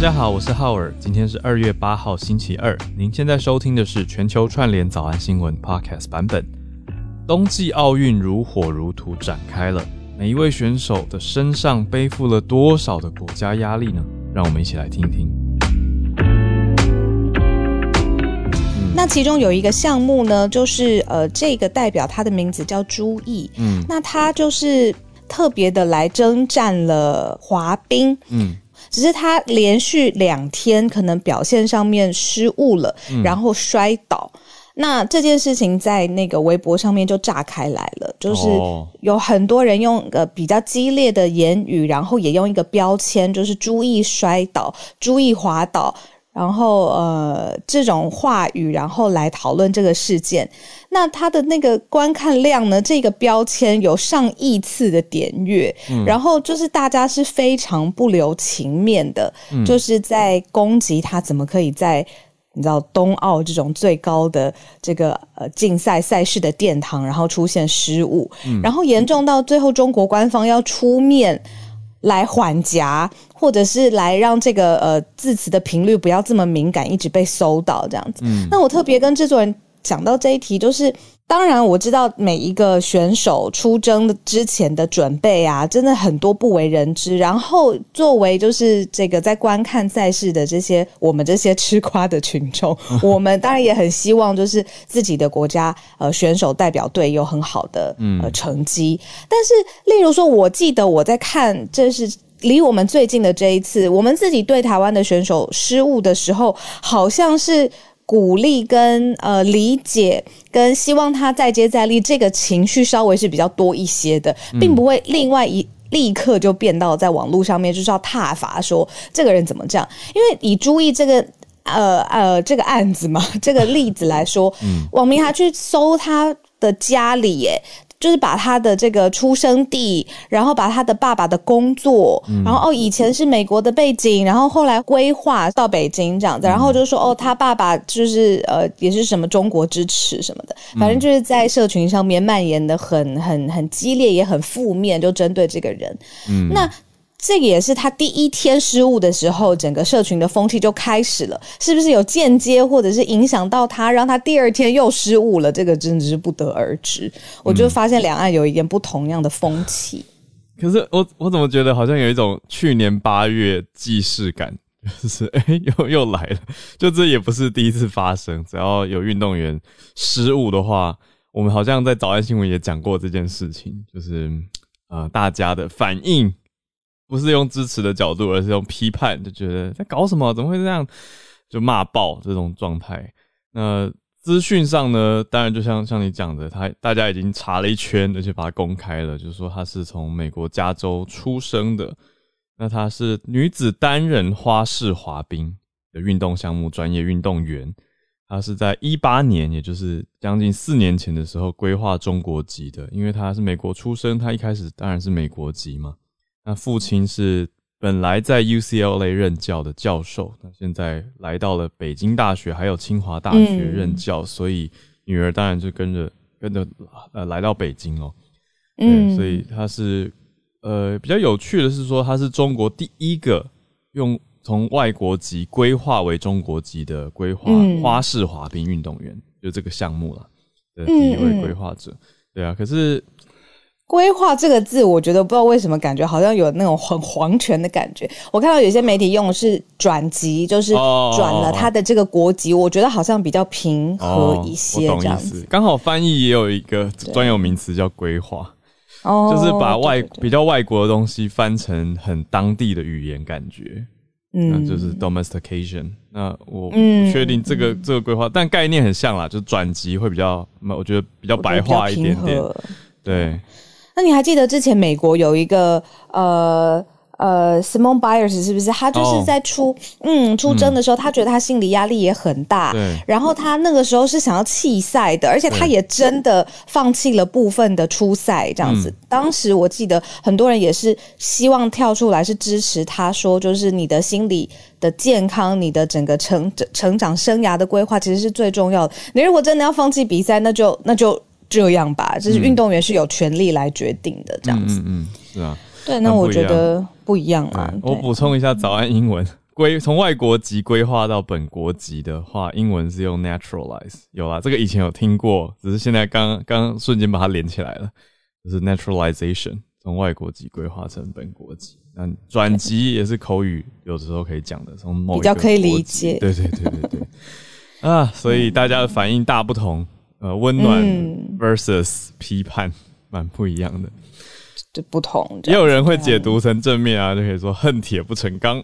家好，我是浩尔，今天是二月八号星期二。您现在收听的是全球串联早安新闻 Podcast 版本。冬季奥运如火如荼展开了，每一位选手的身上背负了多少的国家压力呢？让我们一起来听听。那其中有一个项目呢，就是呃，这个代表他的名字叫朱毅，嗯，那他就是特别的来征战了滑冰，嗯。只是他连续两天可能表现上面失误了，然后摔倒。那这件事情在那个微博上面就炸开来了，就是有很多人用呃比较激烈的言语，然后也用一个标签，就是注意摔倒、注意滑倒。然后呃，这种话语，然后来讨论这个事件。那它的那个观看量呢？这个标签有上亿次的点阅，然后就是大家是非常不留情面的，就是在攻击他怎么可以在你知道冬奥这种最高的这个呃竞赛赛事的殿堂，然后出现失误，然后严重到最后中国官方要出面。来缓夹，或者是来让这个呃字词的频率不要这么敏感，一直被搜到这样子。那我特别跟制作人讲到这一题，就是。当然，我知道每一个选手出征之前的准备啊，真的很多不为人知。然后，作为就是这个在观看赛事的这些我们这些吃瓜的群众，我们当然也很希望就是自己的国家呃选手代表队有很好的呃成绩。但是，例如说，我记得我在看这是离我们最近的这一次，我们自己对台湾的选手失误的时候，好像是。鼓励跟呃理解跟希望他再接再厉，这个情绪稍微是比较多一些的，并不会另外一立刻就变到在网络上面就是要挞伐说这个人怎么这样。因为以朱意这个呃呃这个案子嘛，这个例子来说，网民还去搜他的家里耶。就是把他的这个出生地，然后把他的爸爸的工作，然后哦以前是美国的背景，然后后来规划到北京这样子，然后就说哦他爸爸就是呃也是什么中国支持什么的，反正就是在社群上面蔓延的很很很激烈，也很负面，就针对这个人。嗯，那。这也是他第一天失误的时候，整个社群的风气就开始了，是不是有间接或者是影响到他，让他第二天又失误了？这个真的是不得而知。我就发现两岸有一点不同样的风气。可是我我怎么觉得好像有一种去年八月既视感，就是哎又又来了，就这也不是第一次发生。只要有运动员失误的话，我们好像在早安新闻也讲过这件事情，就是呃大家的反应。不是用支持的角度，而是用批判，就觉得在搞什么？怎么会这样？就骂爆这种状态。那资讯上呢？当然就像像你讲的，他大家已经查了一圈，而且把它公开了，就是说他是从美国加州出生的。那他是女子单人花式滑冰的运动项目专业运动员。他是在一八年，也就是将近四年前的时候规划中国籍的，因为他是美国出生，他一开始当然是美国籍嘛。那父亲是本来在 UCLA 任教的教授，那现在来到了北京大学，还有清华大学任教，所以女儿当然就跟着跟着呃来到北京哦。嗯，所以他是呃比较有趣的是说，他是中国第一个用从外国籍规划为中国籍的规划花式滑冰运动员，就这个项目了的第一位规划者。对啊，可是。规划这个字，我觉得不知道为什么感觉好像有那种很皇权的感觉。我看到有些媒体用的是转籍，就是转了他的这个国籍，我觉得好像比较平和一些。这样子，刚好翻译也有一个专有名词叫规划，就是把外比较外国的东西翻成很当地的语言，感觉嗯，就是 domestication。那我不确定这个这个规划，但概念很像啦，就转籍会比较，我觉得比较白话一点点，对。那你还记得之前美国有一个呃呃 Simone Biles 是不是？他就是在出嗯出征的时候，他觉得他心理压力也很大，然后他那个时候是想要弃赛的，而且他也真的放弃了部分的初赛这样子。当时我记得很多人也是希望跳出来是支持他，说就是你的心理的健康，你的整个成成长生涯的规划其实是最重要的。你如果真的要放弃比赛，那就那就。这样吧，就是运动员是有权利来决定的，这样子。嗯嗯，是啊。对，那我觉得不一样啊。我补充一下早安英文规从外国籍规划到本国籍的话，英文是用 naturalize。有啦，这个以前有听过，只是现在刚刚瞬间把它连起来了，就是 naturalization，从外国籍规划成本国籍。那转籍也是口语，有的时候可以讲的，从某比较可以理解。对对对对对。啊，所以大家的反应大不同，呃，温暖 versus 批判，蛮不一样的。就不同，也有人会解读成正面啊，就可以说恨铁不成钢，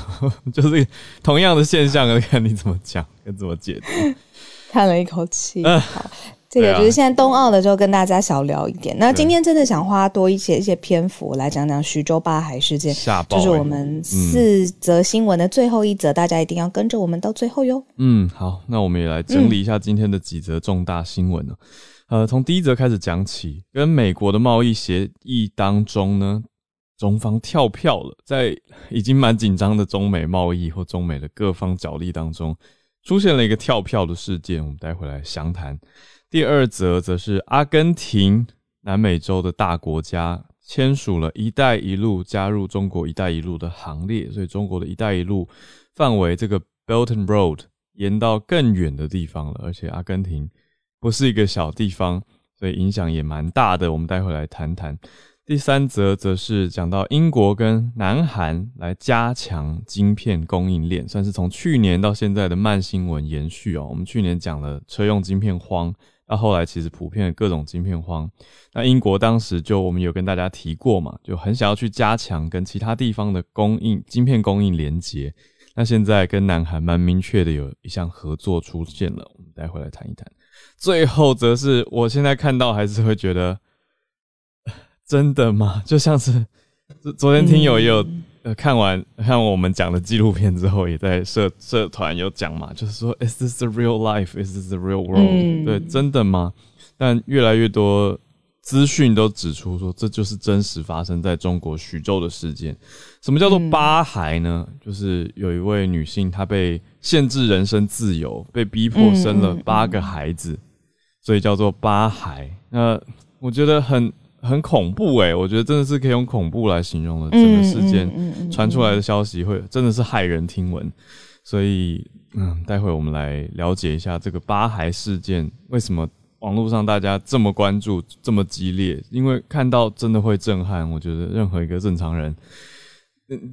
就是同样的现象，看你怎么讲，跟怎么解读。叹了一口气，好，这个就是现在冬奥的时候跟大家小聊一点。那今天真的想花多一些一些篇幅来讲讲徐州八海事件，就是我们四则新闻的最后一则，大家一定要跟着我们到最后哟。嗯，好，那我们也来整理一下今天的几则重大新闻呢。呃，从第一则开始讲起，跟美国的贸易协议当中呢，中方跳票了，在已经蛮紧张的中美贸易或中美的各方角力当中，出现了一个跳票的事件，我们待会来详谈。第二则则是阿根廷，南美洲的大国家签署了一带一路，加入中国一带一路的行列，所以中国的一带一路范围这个 Belt and Road 延到更远的地方了，而且阿根廷。不是一个小地方，所以影响也蛮大的。我们待会来谈谈。第三则则是讲到英国跟南韩来加强晶片供应链，算是从去年到现在的慢新闻延续哦。我们去年讲了车用晶片荒，到后来其实普遍的各种晶片荒。那英国当时就我们有跟大家提过嘛，就很想要去加强跟其他地方的供应晶片供应连接。那现在跟南韩蛮明确的有一项合作出现了，我们待会来谈一谈。最后则是，我现在看到还是会觉得，真的吗？就像是昨天听友也有呃看完看我们讲的纪录片之后，也在社社团有讲嘛，就是说，Is this the real life? Is this the real world? 对，真的吗？但越来越多。资讯都指出说，这就是真实发生在中国徐州的事件。什么叫做八孩呢？就是有一位女性，她被限制人身自由，被逼迫生了八个孩子，所以叫做八孩。那我觉得很很恐怖诶，我觉得真的是可以用恐怖来形容的。整个事件传出来的消息会真的是骇人听闻。所以，嗯，待会我们来了解一下这个八孩事件为什么。网络上大家这么关注，这么激烈，因为看到真的会震撼。我觉得任何一个正常人，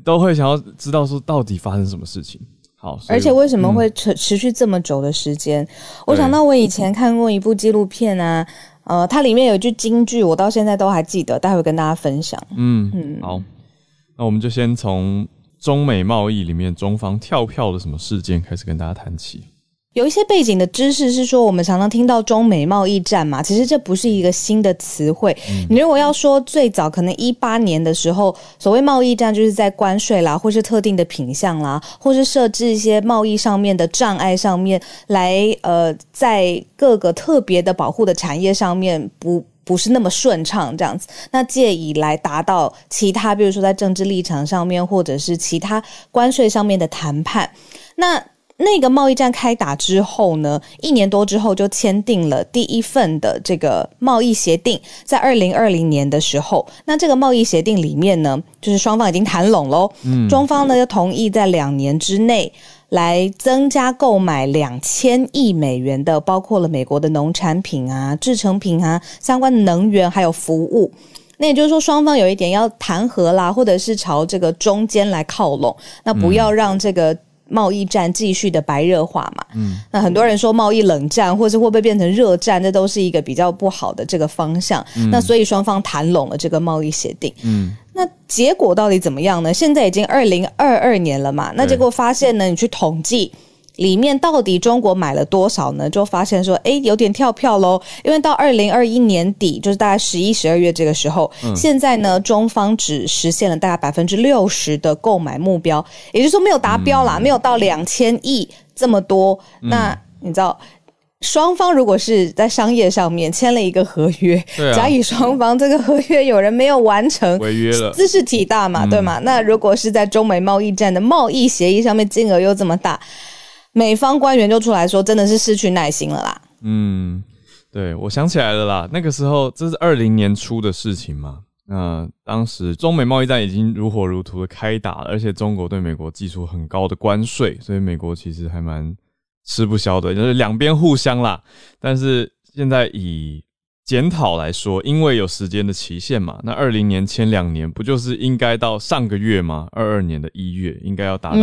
都会想要知道说到底发生什么事情。好，而且为什么会持持续这么久的时间？我想到我以前看过一部纪录片啊，呃，它里面有一句金句，我到现在都还记得，待会跟大家分享。嗯嗯，好，那我们就先从中美贸易里面中方跳票的什么事件开始跟大家谈起。有一些背景的知识是说，我们常常听到中美贸易战嘛，其实这不是一个新的词汇。你如果要说最早可能一八年的时候，所谓贸易战就是在关税啦，或是特定的品项啦，或是设置一些贸易上面的障碍上面来，呃，在各个特别的保护的产业上面不不是那么顺畅这样子，那借以来达到其他，比如说在政治立场上面，或者是其他关税上面的谈判，那。那个贸易战开打之后呢，一年多之后就签订了第一份的这个贸易协定，在二零二零年的时候，那这个贸易协定里面呢，就是双方已经谈拢喽，嗯，中方呢就同意在两年之内来增加购买两千亿美元的，包括了美国的农产品啊、制成品啊、相关的能源还有服务，那也就是说双方有一点要谈和啦，或者是朝这个中间来靠拢，那不要让这个。贸易战继续的白热化嘛，那很多人说贸易冷战，或是会不会变成热战，这都是一个比较不好的这个方向。那所以双方谈拢了这个贸易协定，嗯，那结果到底怎么样呢？现在已经二零二二年了嘛，那结果发现呢，你去统计。里面到底中国买了多少呢？就发现说，哎，有点跳票喽。因为到二零二一年底，就是大概十一、十二月这个时候，现在呢，中方只实现了大概百分之六十的购买目标，也就是说没有达标啦，没有到两千亿这么多。那你知道，双方如果是在商业上面签了一个合约，甲乙双方这个合约有人没有完成，违约了，姿势体大嘛，对吗？那如果是在中美贸易战的贸易协议上面，金额又这么大。美方官员就出来说，真的是失去耐心了啦。嗯，对，我想起来了啦，那个时候这是二零年初的事情嘛，那当时中美贸易战已经如火如荼的开打了，而且中国对美国寄出很高的关税，所以美国其实还蛮吃不消的，就是两边互相啦。但是现在以检讨来说，因为有时间的期限嘛，那二零年签两年，不就是应该到上个月吗？二二年的一月应该要达到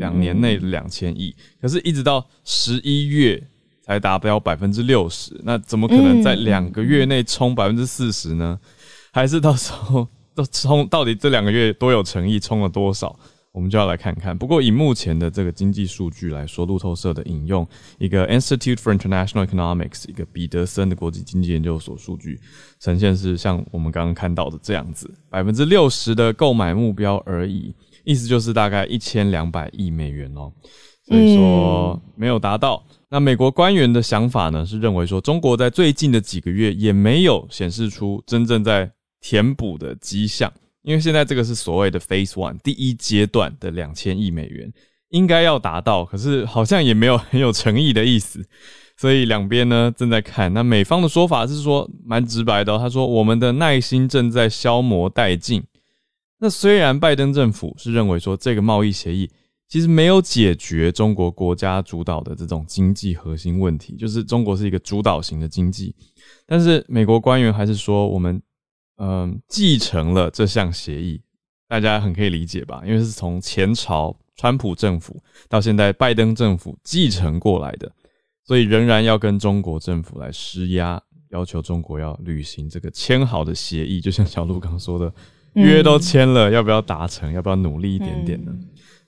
两年内两千亿，可是一直到十一月才达标百分之六十，那怎么可能在两个月内冲百分之四十呢？还是到时候都冲到底这两个月多有诚意，冲了多少，我们就要来看看。不过以目前的这个经济数据来说，路透社的引用一个 Institute for International Economics 一个彼得森的国际经济研究所数据呈现是像我们刚刚看到的这样子，百分之六十的购买目标而已，意思就是大概一千两百亿美元哦。所以说没有达到。那美国官员的想法呢，是认为说中国在最近的几个月也没有显示出真正在填补的迹象，因为现在这个是所谓的 Phase One 第一阶段的两千亿美元应该要达到，可是好像也没有很有诚意的意思，所以两边呢正在看。那美方的说法是说蛮直白的，他说我们的耐心正在消磨殆尽。那虽然拜登政府是认为说这个贸易协议其实没有解决中国国家主导的这种经济核心问题，就是中国是一个主导型的经济，但是美国官员还是说我们。嗯，继承了这项协议，大家很可以理解吧？因为是从前朝川普政府到现在拜登政府继承过来的，所以仍然要跟中国政府来施压，要求中国要履行这个签好的协议。就像小鹿刚说的，约都签了，要不要达成？要不要努力一点点呢？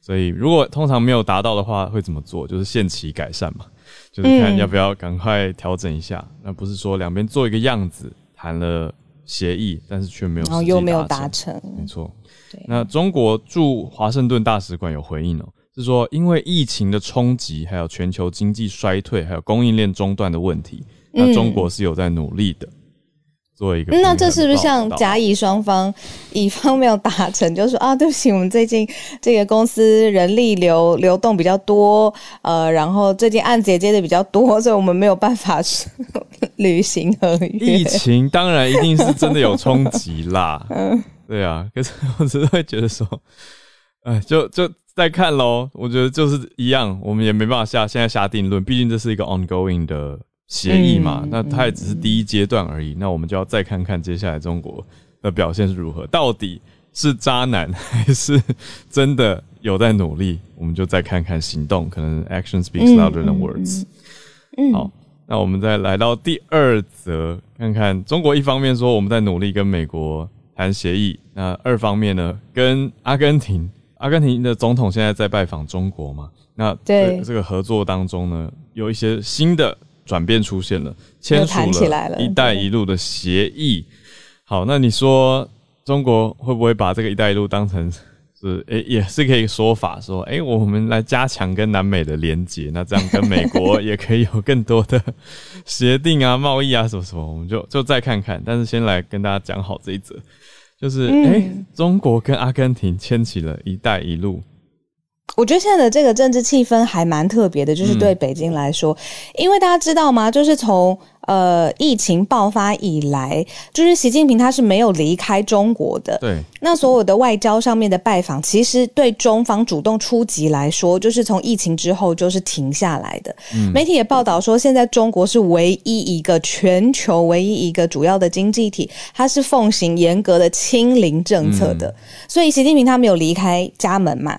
所以如果通常没有达到的话，会怎么做？就是限期改善嘛，就是看要不要赶快调整一下。那不是说两边做一个样子谈了。协议，但是却没有，然后又没有达成，没错。那中国驻华盛顿大使馆有回应哦，是说因为疫情的冲击，还有全球经济衰退，还有供应链中断的问题，那中国是有在努力的。做一个，那这是不是像甲乙双方，乙方没有达成，就说啊，对不起，我们最近这个公司人力流流动比较多，呃，然后最近案子也接的比较多，所以我们没有办法 履行合约。疫情当然一定是真的有冲击啦，嗯，对啊，可是我只是会觉得说，哎，就就再看喽。我觉得就是一样，我们也没办法下现在下定论，毕竟这是一个 ongoing 的。协议嘛，那它也只是第一阶段而已。那我们就要再看看接下来中国的表现是如何，到底是渣男还是真的有在努力？我们就再看看行动，可能 action speaks louder than words。好，那我们再来到第二则，看看中国一方面说我们在努力跟美国谈协议，那二方面呢，跟阿根廷，阿根廷的总统现在在拜访中国嘛？那对这个合作当中呢，有一些新的。转变出现了，签署了“一带一路”的协议。好，那你说中国会不会把这个“一带一路”当成是诶，也是可以说法说，诶，我们来加强跟南美的连接，那这样跟美国也可以有更多的协定啊、贸易啊什么什么，我们就就再看看。但是先来跟大家讲好这一则，就是诶，中国跟阿根廷签起了一带一路。我觉得现在的这个政治气氛还蛮特别的，就是对北京来说，因为大家知道吗？就是从呃疫情爆发以来，就是习近平他是没有离开中国的。对。那所有的外交上面的拜访，其实对中方主动出击来说，就是从疫情之后就是停下来的。媒体也报道说，现在中国是唯一一个全球唯一一个主要的经济体，它是奉行严格的清零政策的，所以习近平他没有离开家门嘛。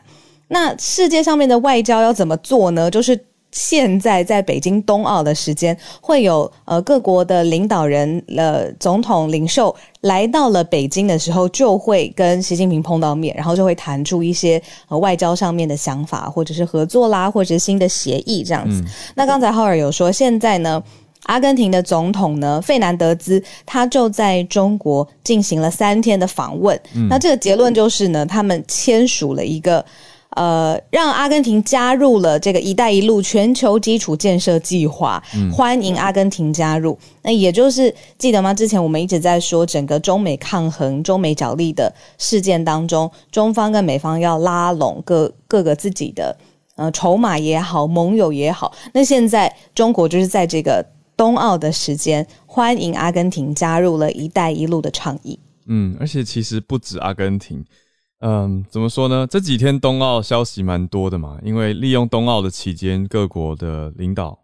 那世界上面的外交要怎么做呢？就是现在在北京冬奥的时间，会有呃各国的领导人、呃总统领袖来到了北京的时候，就会跟习近平碰到面，然后就会谈出一些呃外交上面的想法，或者是合作啦，或者是新的协议这样子。那刚才浩尔有说，现在呢，阿根廷的总统呢费南德兹他就在中国进行了三天的访问。那这个结论就是呢，他们签署了一个。呃，让阿根廷加入了这个“一带一路”全球基础建设计划，欢迎阿根廷加入。那也就是记得吗？之前我们一直在说，整个中美抗衡、中美角力的事件当中，中方跟美方要拉拢各各个自己的呃筹码也好，盟友也好。那现在中国就是在这个冬奥的时间，欢迎阿根廷加入了一带一路的倡议。嗯，而且其实不止阿根廷，嗯，怎么说呢？这几天冬奥消息蛮多的嘛，因为利用冬奥的期间，各国的领导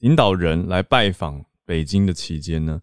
领导人来拜访北京的期间呢，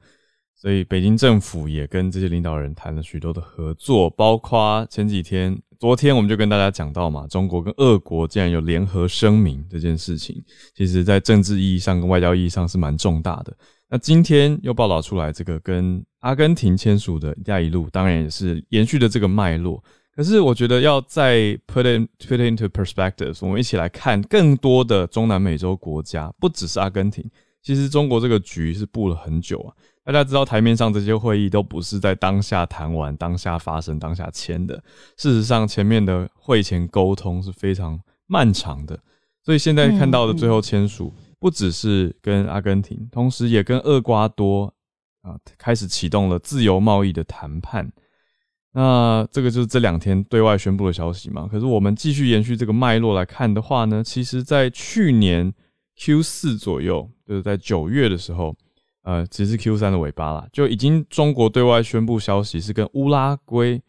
所以北京政府也跟这些领导人谈了许多的合作，包括前几天、昨天我们就跟大家讲到嘛，中国跟俄国竟然有联合声明这件事情，其实在政治意义上跟外交意义上是蛮重大的。那今天又报道出来，这个跟阿根廷签署的一带一路，当然也是延续的这个脉络。可是我觉得要再 put in put into perspective，我们一起来看更多的中南美洲国家，不只是阿根廷。其实中国这个局是布了很久啊。大家知道台面上这些会议都不是在当下谈完、当下发生、当下签的。事实上，前面的会前沟通是非常漫长的。所以现在看到的最后签署。不只是跟阿根廷，同时也跟厄瓜多啊开始启动了自由贸易的谈判。那这个就是这两天对外宣布的消息嘛？可是我们继续延续这个脉络来看的话呢，其实，在去年 Q 四左右，就是在九月的时候，呃，其实 Q 三的尾巴啦，就已经中国对外宣布消息是跟乌拉圭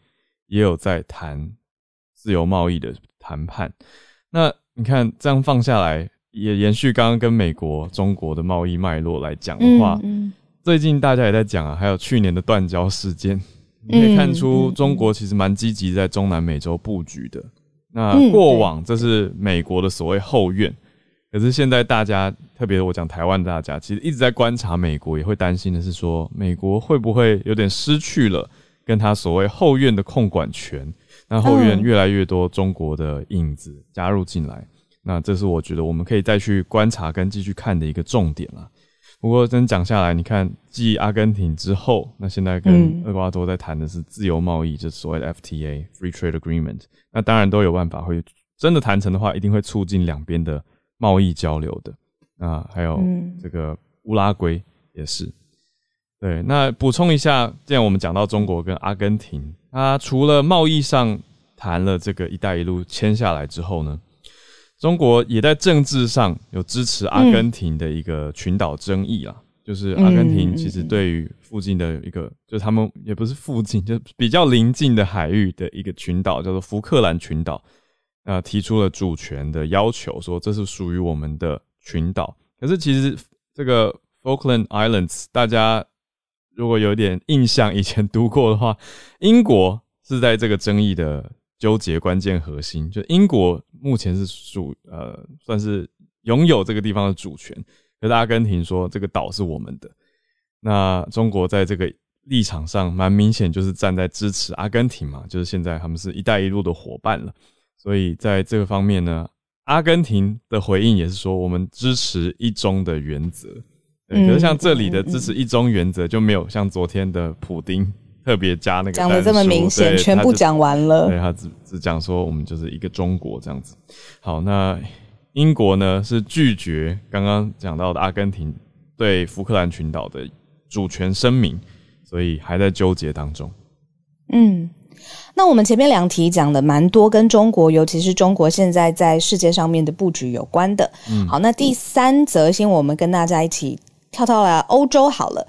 也有在谈自由贸易的谈判。那你看这样放下来。也延续刚刚跟美国、中国的贸易脉络来讲的话，最近大家也在讲啊，还有去年的断交事件，你可以看出中国其实蛮积极在中南美洲布局的。那过往这是美国的所谓后院，可是现在大家，特别我讲台湾大家，其实一直在观察美国，也会担心的是说，美国会不会有点失去了跟他所谓后院的控管权？那后院越来越多中国的影子加入进来。那这是我觉得我们可以再去观察跟继续看的一个重点了。不过真讲下来，你看继阿根廷之后，那现在跟厄瓜多在谈的是自由贸易，就是所谓的 FTA（Free Trade Agreement）。那当然都有办法会真的谈成的话，一定会促进两边的贸易交流的。那还有这个乌拉圭也是。对，那补充一下，既然我们讲到中国跟阿根廷，它除了贸易上谈了这个“一带一路”签下来之后呢？中国也在政治上有支持阿根廷的一个群岛争议啊，就是阿根廷其实对于附近的一个，就他们也不是附近，就比较邻近的海域的一个群岛，叫做福克兰群岛，呃，提出了主权的要求，说这是属于我们的群岛。可是其实这个 Falkland Islands，大家如果有点印象，以前读过的话，英国是在这个争议的。纠结关键核心，就英国目前是属呃，算是拥有这个地方的主权。可是阿根廷说这个岛是我们的，那中国在这个立场上蛮明显，就是站在支持阿根廷嘛，就是现在他们是一带一路的伙伴了。所以在这个方面呢，阿根廷的回应也是说，我们支持一中的原则。可是像这里的支持一中原则就没有像昨天的普丁。特别加那个讲的这么明显，全部讲完了。对他只只讲说我们就是一个中国这样子。好，那英国呢是拒绝刚刚讲到的阿根廷对福克兰群岛的主权声明，所以还在纠结当中。嗯，那我们前面两题讲的蛮多跟中国，尤其是中国现在在世界上面的布局有关的。嗯，好，那第三则先我们跟大家一起跳到了欧洲好了，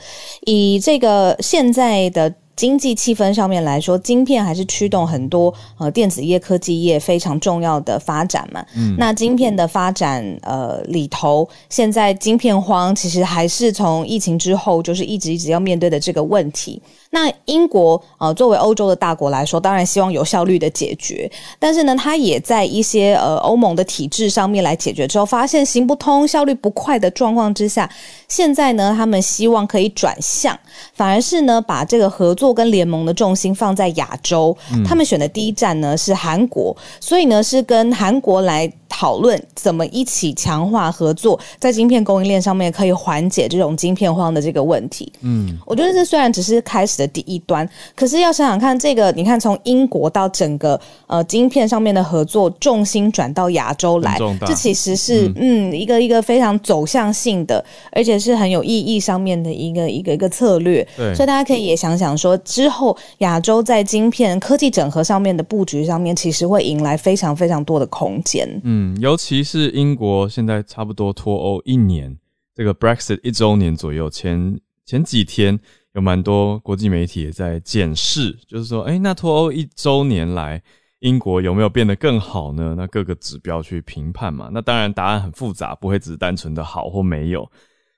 以这个现在的。经济气氛上面来说，晶片还是驱动很多呃电子业、科技业非常重要的发展嘛。嗯，那晶片的发展呃里头，现在晶片荒其实还是从疫情之后就是一直一直要面对的这个问题。那英国呃作为欧洲的大国来说，当然希望有效率的解决，但是呢，它也在一些呃欧盟的体制上面来解决之后，发现行不通、效率不快的状况之下，现在呢，他们希望可以转向，反而是呢把这个合作跟联盟的重心放在亚洲。他们选的第一站呢是韩国，所以呢是跟韩国来。讨论怎么一起强化合作，在晶片供应链上面可以缓解这种晶片荒的这个问题。嗯，我觉得这虽然只是开始的第一端，可是要想想看，这个你看从英国到整个呃晶片上面的合作重心转到亚洲来，这其实是嗯一个一个非常走向性的，而且是很有意义上面的一个一个一个策略。对，所以大家可以也想想说，之后亚洲在晶片科技整合上面的布局上面，其实会迎来非常非常多的空间。嗯。尤其是英国现在差不多脱欧一年，这个 Brexit 一周年左右，前前几天有蛮多国际媒体也在检视，就是说，哎，那脱欧一周年来，英国有没有变得更好呢？那各个指标去评判嘛。那当然答案很复杂，不会只是单纯的好或没有。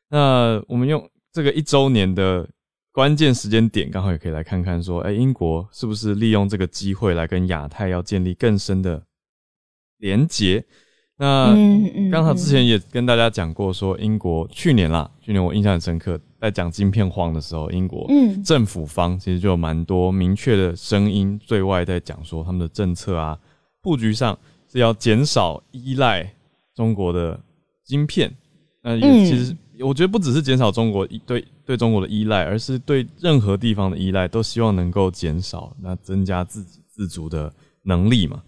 那我们用这个一周年的关键时间点，刚好也可以来看看，说，哎，英国是不是利用这个机会来跟亚太要建立更深的连结？那刚好之前也跟大家讲过，说英国去年啦，去年我印象很深刻，在讲晶片荒的时候，英国政府方其实就有蛮多明确的声音对外在讲说，他们的政策啊布局上是要减少依赖中国的晶片。那也其实我觉得不只是减少中国对对中国的依赖，而是对任何地方的依赖都希望能够减少，那增加自己自足的能力嘛。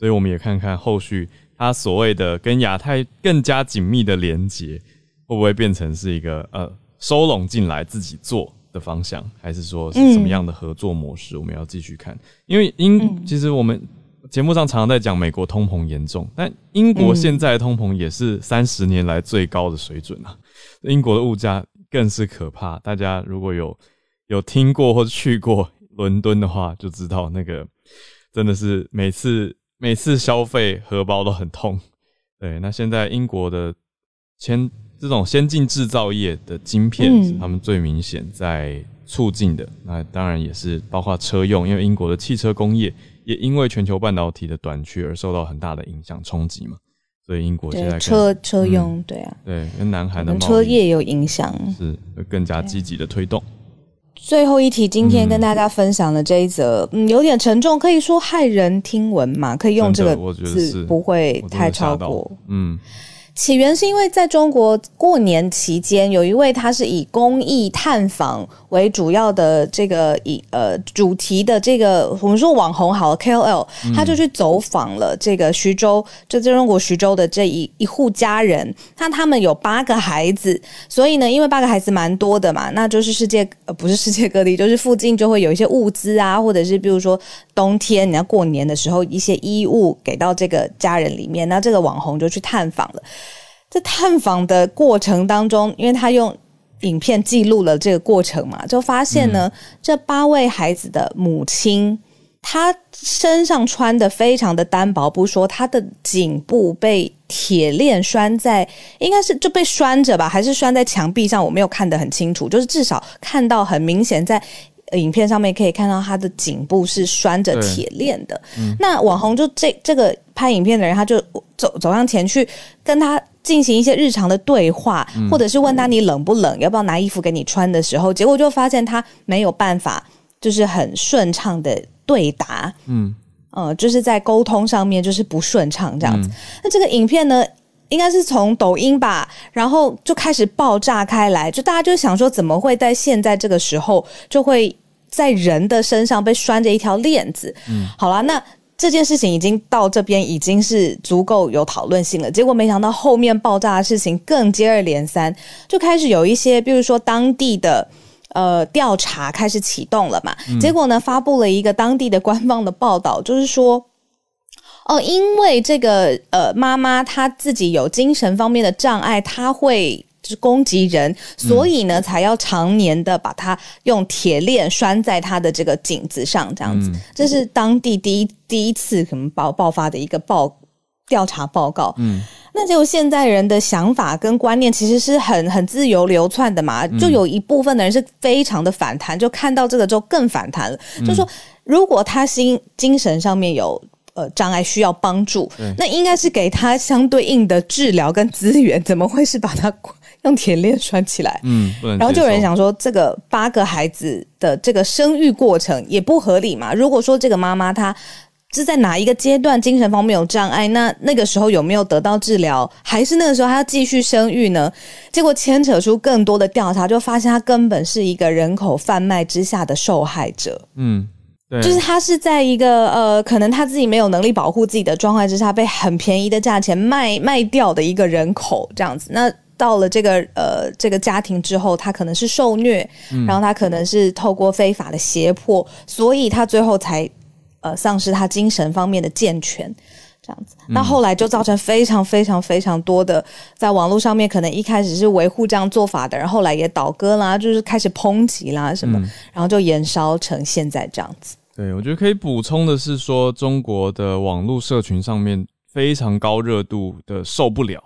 所以我们也看看后续。它所谓的跟亚太更加紧密的连接，会不会变成是一个呃收拢进来自己做的方向，还是说是什么样的合作模式？我们要继续看。因为英其实我们节目上常常在讲美国通膨严重，但英国现在的通膨也是三十年来最高的水准啊！英国的物价更是可怕。大家如果有有听过或者去过伦敦的话，就知道那个真的是每次。每次消费荷包都很痛，对。那现在英国的先这种先进制造业的晶片是他们最明显在促进的。那当然也是包括车用，因为英国的汽车工业也因为全球半导体的短缺而受到很大的影响冲击嘛。所以英国现在车车用对啊，对，跟南韩的车业有影响，是更加积极的推动。最后一题，今天跟大家分享的这一则，嗯，有点沉重，可以说骇人听闻嘛，可以用这个字，不会太超过，嗯。起源是因为在中国过年期间，有一位他是以公益探访为主要的这个以呃主题的这个我们说网红好了 KOL，他就去走访了这个徐州，就在中国徐州的这一一户家人，那他们有八个孩子，所以呢，因为八个孩子蛮多的嘛，那就是世界呃不是世界各地，就是附近就会有一些物资啊，或者是比如说冬天你要过年的时候一些衣物给到这个家人里面，那这个网红就去探访了。在探访的过程当中，因为他用影片记录了这个过程嘛，就发现呢，这八位孩子的母亲，她身上穿的非常的单薄，不说她的颈部被铁链拴在，应该是就被拴着吧，还是拴在墙壁上？我没有看得很清楚，就是至少看到很明显，在影片上面可以看到她的颈部是拴着铁链的。那网红就这这个拍影片的人，他就走走上前去跟他。进行一些日常的对话，或者是问他你冷不冷，要不要拿衣服给你穿的时候，结果就发现他没有办法，就是很顺畅的对答，嗯，呃，就是在沟通上面就是不顺畅这样子。那这个影片呢，应该是从抖音吧，然后就开始爆炸开来，就大家就想说，怎么会在现在这个时候，就会在人的身上被拴着一条链子？嗯，好了，那。这件事情已经到这边已经是足够有讨论性了，结果没想到后面爆炸的事情更接二连三，就开始有一些，比如说当地的呃调查开始启动了嘛，结果呢发布了一个当地的官方的报道，就是说，哦，因为这个呃妈妈她自己有精神方面的障碍，她会。是攻击人，所以呢，才要常年的把它用铁链拴在他的这个颈子上，这样子。这是当地第一第一次可能爆爆发的一个报调查报告。嗯，那就现在人的想法跟观念其实是很很自由流窜的嘛，就有一部分的人是非常的反弹，就看到这个之后更反弹了，就说如果他心精神上面有呃障碍需要帮助，那应该是给他相对应的治疗跟资源，怎么会是把他？用铁链拴起来，嗯，然后就有人想说，这个八个孩子的这个生育过程也不合理嘛？如果说这个妈妈她是在哪一个阶段精神方面有障碍，那那个时候有没有得到治疗，还是那个时候她要继续生育呢？结果牵扯出更多的调查，就发现她根本是一个人口贩卖之下的受害者。嗯，对，就是她是在一个呃，可能她自己没有能力保护自己的状态之下，被很便宜的价钱卖卖掉的一个人口，这样子那。到了这个呃这个家庭之后，他可能是受虐，然后他可能是透过非法的胁迫，所以他最后才呃丧失他精神方面的健全。这样子。那后来就造成非常非常非常多的，在网络上面可能一开始是维护这样做法的，然后来也倒戈啦，就是开始抨击啦什么，然后就延烧成现在这样子。对，我觉得可以补充的是说，中国的网络社群上面非常高热度的受不了，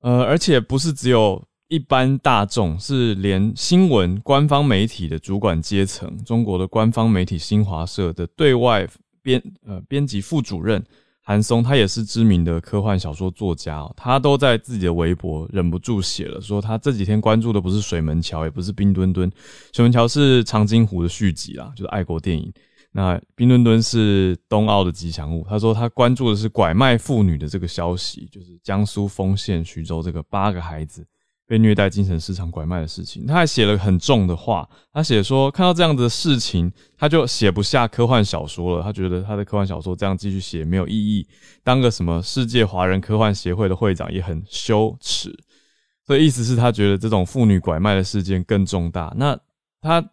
呃，而且不是只有一般大众，是连新闻官方媒体的主管阶层，中国的官方媒体新华社的对外编呃编辑副主任韩松，他也是知名的科幻小说作家，他都在自己的微博忍不住写了，说他这几天关注的不是水门桥，也不是冰墩墩，水门桥是长津湖的续集啦，就是爱国电影。那冰墩墩是冬奥的吉祥物。他说他关注的是拐卖妇女的这个消息，就是江苏丰县徐州这个八个孩子被虐待精神市场拐卖的事情。他还写了很重的话，他写说看到这样的事情，他就写不下科幻小说了。他觉得他的科幻小说这样继续写没有意义，当个什么世界华人科幻协会的会长也很羞耻。所以意思是，他觉得这种妇女拐卖的事件更重大。那他。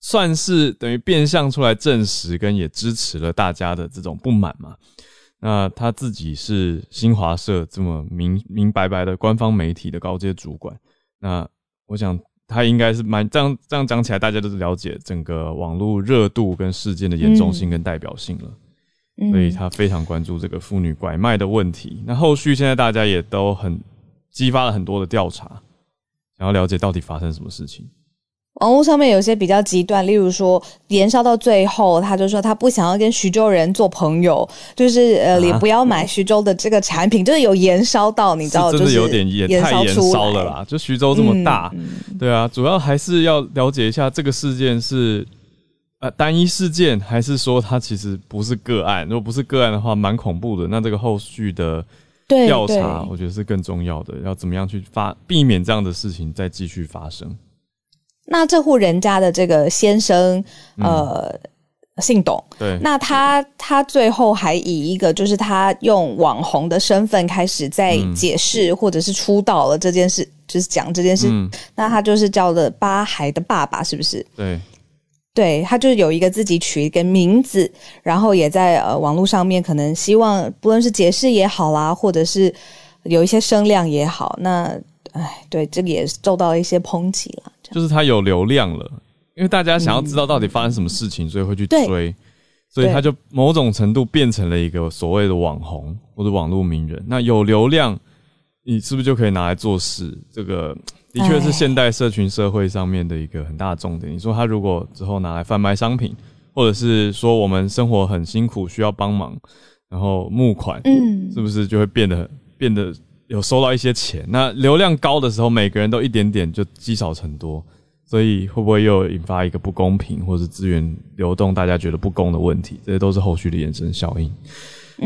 算是等于变相出来证实跟也支持了大家的这种不满嘛？那他自己是新华社这么明明白白的官方媒体的高阶主管，那我想他应该是蛮这样这样讲起来，大家都是了解整个网络热度跟事件的严重性跟代表性了，所以他非常关注这个妇女拐卖的问题。那后续现在大家也都很激发了很多的调查，想要了解到底发生什么事情。网络上面有些比较极端，例如说延烧到最后，他就说他不想要跟徐州人做朋友，就是呃，也不要买徐州的这个产品，就是有延烧到，你知道，就是有点也太延烧了啦。就徐州这么大，对啊，主要还是要了解一下这个事件是呃单一事件，还是说它其实不是个案？如果不是个案的话，蛮恐怖的。那这个后续的调查，我觉得是更重要的，要怎么样去发避免这样的事情再继续发生。那这户人家的这个先生，呃，姓董，对，那他他最后还以一个就是他用网红的身份开始在解释或者是出道了这件事，就是讲这件事。那他就是叫了八孩的爸爸，是不是？对，对他就是有一个自己取一个名字，然后也在呃网络上面可能希望不论是解释也好啦，或者是有一些声量也好，那哎，对这个也受到了一些抨击了。就是它有流量了，因为大家想要知道到底发生什么事情，所以会去追，所以它就某种程度变成了一个所谓的网红或者网络名人。那有流量，你是不是就可以拿来做事？这个的确是现代社群社会上面的一个很大的重点。你说他如果之后拿来贩卖商品，或者是说我们生活很辛苦需要帮忙，然后募款，嗯，是不是就会变得变得？有收到一些钱，那流量高的时候，每个人都一点点就积少成多，所以会不会又引发一个不公平，或者资源流动大家觉得不公的问题？这些都是后续的衍生效应。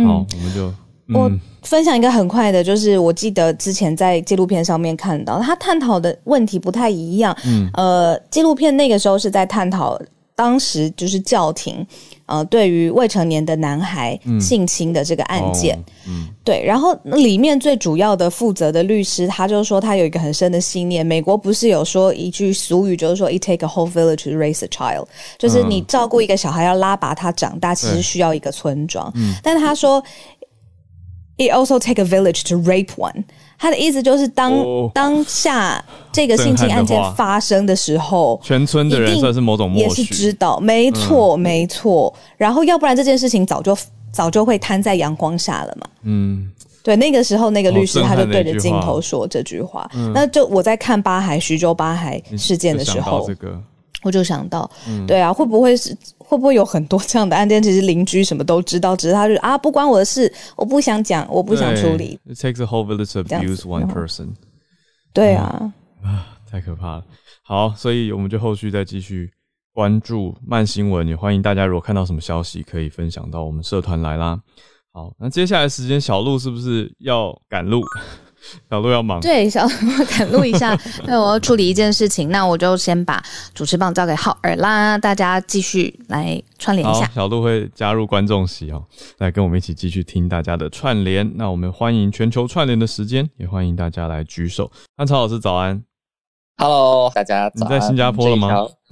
好，我们就我分享一个很快的，就是我记得之前在纪录片上面看到，他探讨的问题不太一样。嗯，呃，纪录片那个时候是在探讨。当时就是教廷，呃，对于未成年的男孩性侵的这个案件，嗯，对，然后里面最主要的负责的律师，他就说他有一个很深的信念。美国不是有说一句俗语，就是说 “it take a whole village to raise a child”，就是你照顾一个小孩要拉拔他长大，其实需要一个村庄。但他说，“it also take a village to rape one”。他的意思就是，当当下这个性侵案件发生的时候，全村的人算是某种默许，也是知道，没错，没错。然后，要不然这件事情早就早就会摊在阳光下了嘛。嗯，对，那个时候那个律师他就对着镜头说这句话。那就我在看八海徐州八海事件的时候，这个我就想到，对啊，会不会是？会不会有很多这样的案件？其实邻居什么都知道，只是他就啊，不关我的事，我不想讲，我不想处理。It takes a whole village to abuse one person。对啊，啊，太可怕了。好，所以我们就后续再继续关注慢新闻，也欢迎大家如果看到什么消息，可以分享到我们社团来啦。好，那接下来时间，小鹿是不是要赶路？小鹿要忙，对，小鹿赶路一下，那我要处理一件事情，那我就先把主持棒交给浩尔啦，大家继续来串联一下。小鹿会加入观众席哦，来跟我们一起继续听大家的串联。那我们欢迎全球串联的时间，也欢迎大家来举手。安超老师早安。Hello，大家你在新加坡了吗？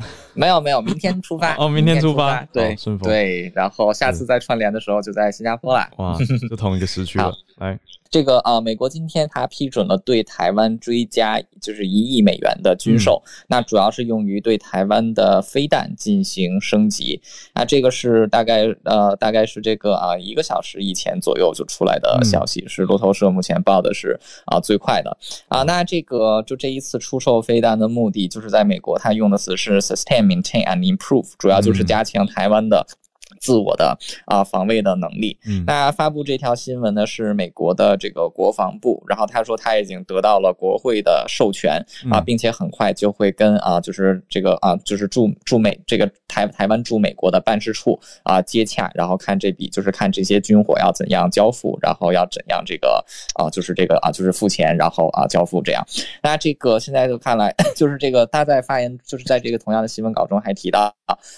没有没有，明天出发。哦，明天出发，对，顺风。对，然后下次再串联的时候就在新加坡了。哇，就同一个时区了。来。这个啊，美国今天它批准了对台湾追加就是一亿美元的军售，那主要是用于对台湾的飞弹进行升级。那这个是大概呃，大概是这个啊一个小时以前左右就出来的消息，是路透社目前报的是啊最快的啊。那这个就这一次出售飞弹的目的，就是在美国它用的词是 sustain, maintain and improve，主要就是加强台湾的。自我的啊防卫的能力。嗯，那发布这条新闻呢是美国的这个国防部，然后他说他已经得到了国会的授权啊，并且很快就会跟啊就是这个啊就是驻驻美这个台台湾驻美国的办事处啊接洽，然后看这笔就是看这些军火要怎样交付，然后要怎样这个啊就是这个啊就是付钱，然后啊交付这样。那这个现在就看来 就是这个他在发言就是在这个同样的新闻稿中还提到啊，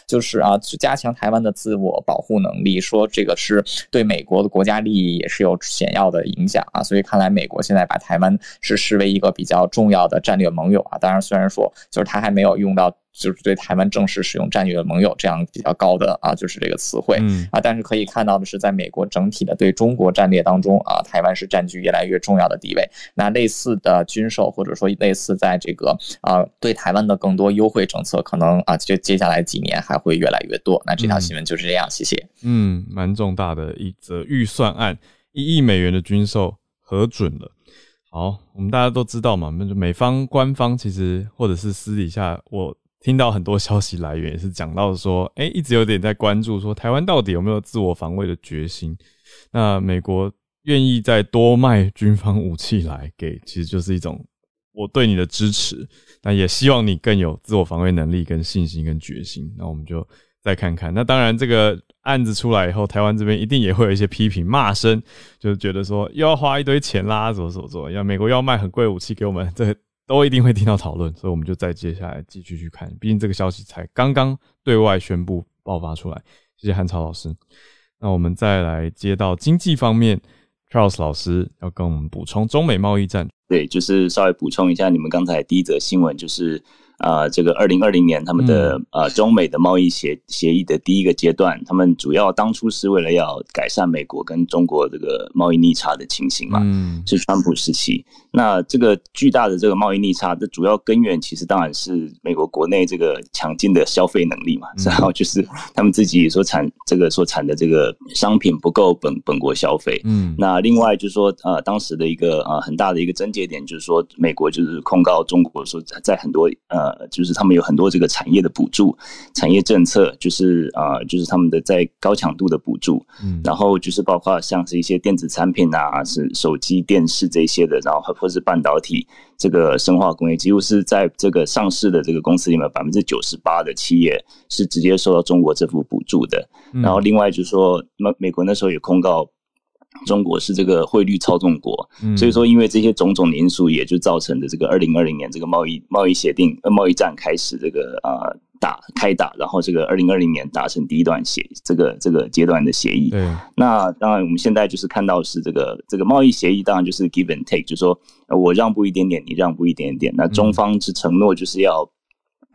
就是啊去加强台湾的自我。保护能力，说这个是对美国的国家利益也是有显要的影响啊，所以看来美国现在把台湾是视为一个比较重要的战略盟友啊。当然，虽然说就是他还没有用到就是对台湾正式使用战略盟友这样比较高的啊，就是这个词汇啊，但是可以看到的是，在美国整体的对中国战略当中啊，台湾是占据越来越重要的地位。那类似的军售或者说类似在这个啊对台湾的更多优惠政策，可能啊就接下来几年还会越来越多。那这条新闻就是这样。谢谢。嗯，蛮重大的一则预算案，一亿美元的军售核准了。好，我们大家都知道嘛，就美方官方其实或者是私底下，我听到很多消息来源也是讲到说，哎，一直有点在关注说台湾到底有没有自我防卫的决心。那美国愿意再多卖军方武器来给，其实就是一种我对你的支持，那也希望你更有自我防卫能力、跟信心、跟决心。那我们就。再看看，那当然，这个案子出来以后，台湾这边一定也会有一些批评骂声，就是觉得说又要花一堆钱啦，怎么怎么怎么，要美国要卖很贵武器给我们，这 都一定会听到讨论，所以我们就再接下来继续去看，毕竟这个消息才刚刚对外宣布爆发出来。谢谢汉超老师，那我们再来接到经济方面，Charles 老师要跟我们补充中美贸易战。对，就是稍微补充一下你们刚才第一则新闻，就是。啊，这个二零二零年他们的呃中美的贸易协协议的第一个阶段，他们主要当初是为了要改善美国跟中国这个贸易逆差的情形嘛，嗯，是川普时期。那这个巨大的这个贸易逆差的主要根源，其实当然是美国国内这个强劲的消费能力嘛，然后就是他们自己所产这个所产的这个商品不够本本国消费，嗯，那另外就是说呃当时的一个呃很大的一个症结点，就是说美国就是控告中国说在很多呃。呃，就是他们有很多这个产业的补助、产业政策，就是啊，就是他们的在高强度的补助，嗯，然后就是包括像是一些电子产品啊，是手机、电视这些的，然后或是半导体这个生化工业，几乎是在这个上市的这个公司里面，百分之九十八的企业是直接受到中国政府补助的。然后另外就是说，美美国那时候也控告。中国是这个汇率操纵国，所以说因为这些种种的因素，也就造成的这个二零二零年这个贸易贸易协定呃贸易战开始这个啊打开打，然后这个二零二零年达成第一段协这个这个阶段的协议。那当然我们现在就是看到是这个这个贸易协议，当然就是 give and take，就是说我让步一点点，你让步一点点。那中方是承诺就是要。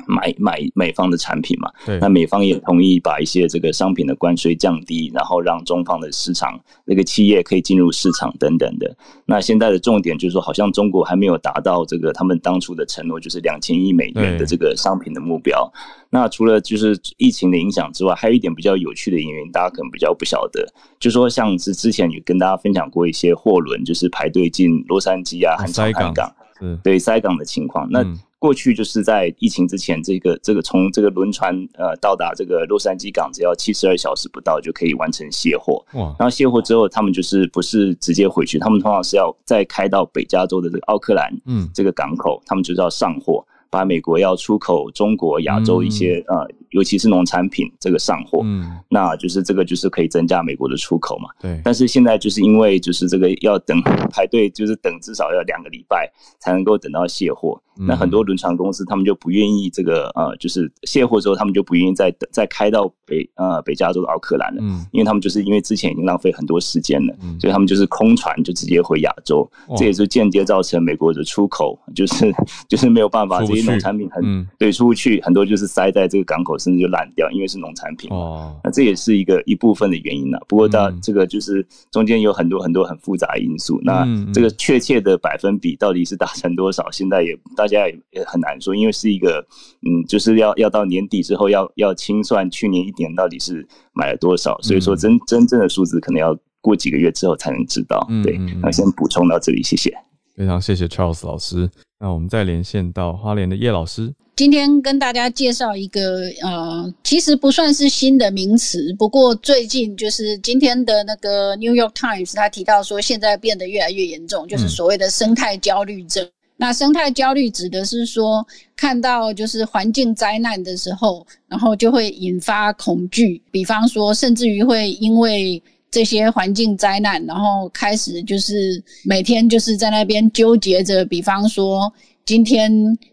买买美方的产品嘛，那美方也同意把一些这个商品的关税降低，然后让中方的市场那个企业可以进入市场等等的。那现在的重点就是说，好像中国还没有达到这个他们当初的承诺，就是两千亿美元的这个商品的目标。那除了就是疫情的影响之外，还有一点比较有趣的原因，大家可能比较不晓得，就说像是之前有跟大家分享过一些货轮，就是排队进洛杉矶啊、和长海港，对塞港的情况。那过去就是在疫情之前，这个这个从这个轮船呃到达这个洛杉矶港，只要七十二小时不到就可以完成卸货。哇！然后卸货之后，他们就是不是直接回去，他们通常是要再开到北加州的这个奥克兰，嗯，这个港口，他们就是要上货，把美国要出口中国亚洲一些呃尤其是农产品这个上货，嗯，那就是这个就是可以增加美国的出口嘛。对。但是现在就是因为就是这个要等排队，就是等至少要两个礼拜才能够等到卸货。那很多轮船公司他们就不愿意这个呃，就是卸货之后他们就不愿意再再开到北呃北加州的奥克兰了，嗯，因为他们就是因为之前已经浪费很多时间了，嗯，所以他们就是空船就直接回亚洲，这也是间接造成美国的出口就是 就是没有办法这些农产品很对出不去，很多就是塞在这个港口。甚至就烂掉，因为是农产品哦，那这也是一个一部分的原因了。不过到这个就是中间有很多很多很复杂的因素。那这个确切的百分比到底是达成多少，现在也大家也也很难说，因为是一个嗯，就是要要到年底之后要要清算去年一年到底是买了多少，所以说真真正的数字可能要过几个月之后才能知道。对，那先补充到这里，谢谢。非常谢谢 Charles 老师。那我们再连线到花莲的叶老师。今天跟大家介绍一个呃，其实不算是新的名词，不过最近就是今天的那个 New York Times，他提到说现在变得越来越严重，就是所谓的生态焦虑症。那生态焦虑指的是说，看到就是环境灾难的时候，然后就会引发恐惧，比方说，甚至于会因为这些环境灾难，然后开始就是每天就是在那边纠结着，比方说。今天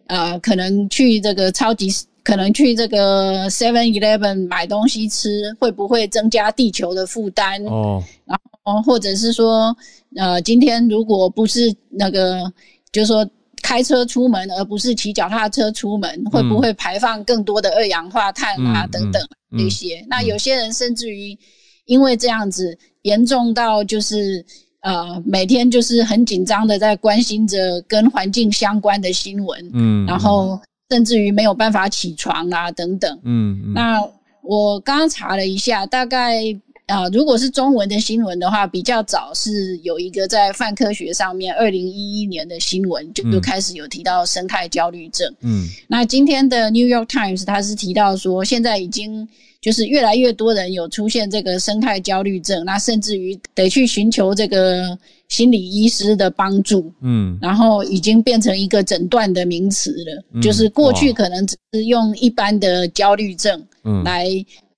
呃，可能去这个超级，可能去这个 Seven Eleven 买东西吃，会不会增加地球的负担？哦，然后或者是说，呃，今天如果不是那个，就是说开车出门，而不是骑脚踏车出门，会不会排放更多的二氧化碳啊？等等那些。那有些人甚至于因为这样子严重到就是。呃，每天就是很紧张的在关心着跟环境相关的新闻，嗯，然后甚至于没有办法起床啊，等等，嗯，那我刚刚查了一下，大概啊，如果是中文的新闻的话，比较早是有一个在泛科学上面二零一一年的新闻就就开始有提到生态焦虑症，嗯，那今天的 New York Times 它是提到说现在已经。就是越来越多人有出现这个生态焦虑症，那甚至于得去寻求这个心理医师的帮助，嗯，然后已经变成一个诊断的名词了。就是过去可能只是用一般的焦虑症来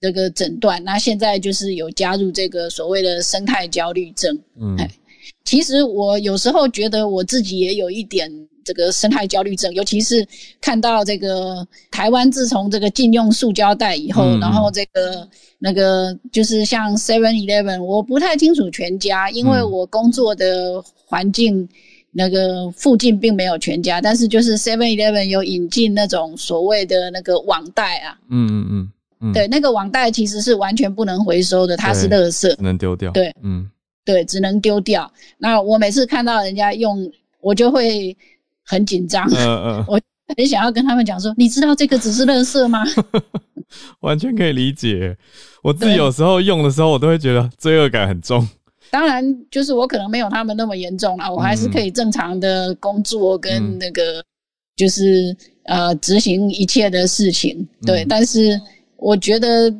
这个诊断，那现在就是有加入这个所谓的生态焦虑症。嗯，其实我有时候觉得我自己也有一点。这个生态焦虑症，尤其是看到这个台湾自从这个禁用塑胶袋以后，然后这个那个就是像 Seven Eleven，我不太清楚全家，因为我工作的环境那个附近并没有全家，但是就是 Seven Eleven 有引进那种所谓的那个网袋啊，嗯嗯嗯，对，那个网袋其实是完全不能回收的，它是垃圾，能丢掉，对，嗯，对，只能丢掉。那我每次看到人家用，我就会。很紧张，嗯嗯，我很想要跟他们讲说，你知道这个只是垃圾吗？完全可以理解。我自己有时候用的时候，我都会觉得罪恶感很重。当然，就是我可能没有他们那么严重啦，我还是可以正常的工作跟那个，就是呃执行一切的事情。对，但是我觉得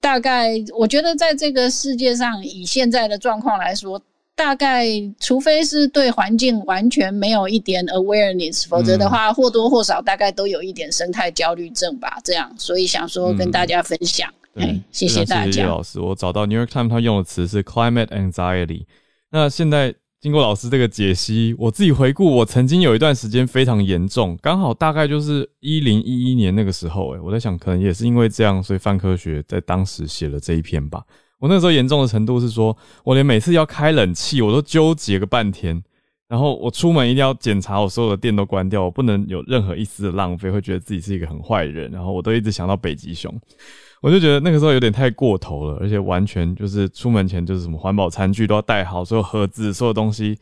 大概，我觉得在这个世界上，以现在的状况来说。大概，除非是对环境完全没有一点 awareness，否则的话或多或少大概都有一点生态焦虑症吧。这样，所以想说跟大家分享。哎，谢谢大家。老师，我找到 New York Times 他用的词是 climate anxiety。那现在经过老师这个解析，我自己回顾，我曾经有一段时间非常严重，刚好大概就是一零一一年那个时候。哎，我在想，可能也是因为这样，所以范科学在当时写了这一篇吧。我那时候严重的程度是说，我连每次要开冷气，我都纠结个半天。然后我出门一定要检查我所有的电都关掉，我不能有任何一丝的浪费，会觉得自己是一个很坏人。然后我都一直想到北极熊，我就觉得那个时候有点太过头了，而且完全就是出门前就是什么环保餐具都要带好，所有盒子、所有东西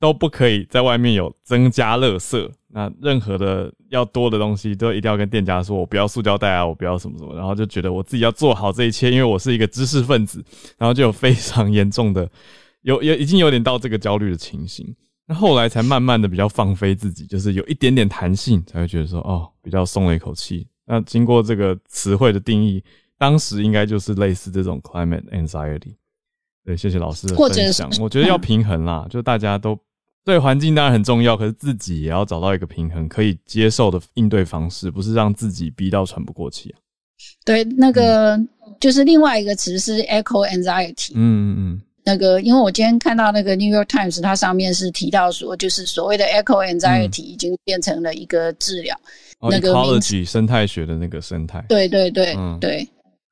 都不可以在外面有增加垃圾。那任何的要多的东西都一定要跟店家说，我不要塑胶袋啊，我不要什么什么，然后就觉得我自己要做好这一切，因为我是一个知识分子，然后就有非常严重的，有有已经有点到这个焦虑的情形。那后来才慢慢的比较放飞自己，就是有一点点弹性，才会觉得说哦，比较松了一口气。那经过这个词汇的定义，当时应该就是类似这种 climate anxiety。对，谢谢老师的分享。我觉得要平衡啦，就大家都。对环境当然很重要，可是自己也要找到一个平衡，可以接受的应对方式，不是让自己逼到喘不过气啊。对，那个就是另外一个词是 echo anxiety。嗯嗯嗯。那个，因为我今天看到那个 New York Times，它上面是提到说，就是所谓的 echo anxiety 已经变成了一个治疗。那个 ecology 生态学的那个生态。对对对，对。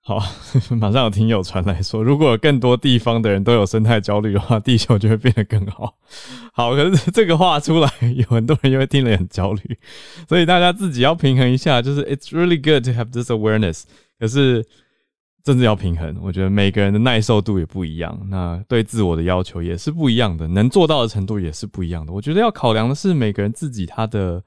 好，马上有听友传来说，如果更多地方的人都有生态焦虑的话，地球就会变得更好。好，可是这个话出来，有很多人因为听了很焦虑，所以大家自己要平衡一下。就是 It's really good to have this awareness，可是真的要平衡。我觉得每个人的耐受度也不一样，那对自我的要求也是不一样的，能做到的程度也是不一样的。我觉得要考量的是每个人自己他的。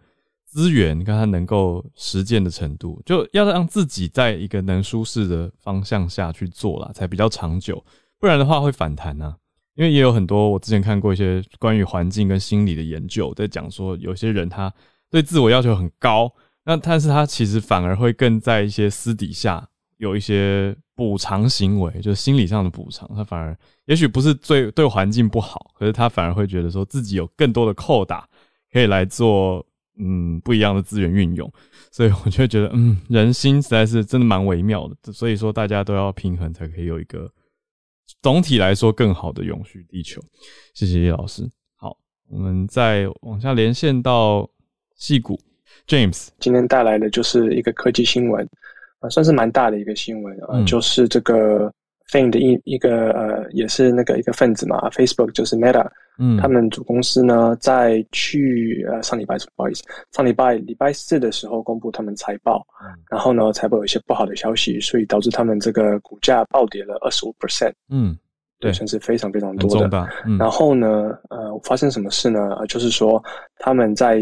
资源跟他能够实践的程度，就要让自己在一个能舒适的方向下去做了，才比较长久。不然的话会反弹啊。因为也有很多我之前看过一些关于环境跟心理的研究，在讲说有些人他对自我要求很高，那但是他其实反而会更在一些私底下有一些补偿行为，就是心理上的补偿。他反而也许不是最对环境不好，可是他反而会觉得说自己有更多的扣打可以来做。嗯，不一样的资源运用，所以我就觉得，嗯，人心实在是真的蛮微妙的。所以说，大家都要平衡，才可以有一个总体来说更好的永续地球。谢谢叶老师。好，我们再往下连线到戏谷 James，今天带来的就是一个科技新闻，啊，算是蛮大的一个新闻啊，就是这个。Fin 的一一个呃，也是那个一个分子嘛，Facebook 就是 Meta，嗯，他们主公司呢，在去呃上礼拜不好意思，上礼拜礼拜四的时候公布他们财报，然后呢，财报有一些不好的消息，所以导致他们这个股价暴跌了二十五 percent，嗯，对，算是非常非常多的。然后呢，呃，发生什么事呢？就是说他们在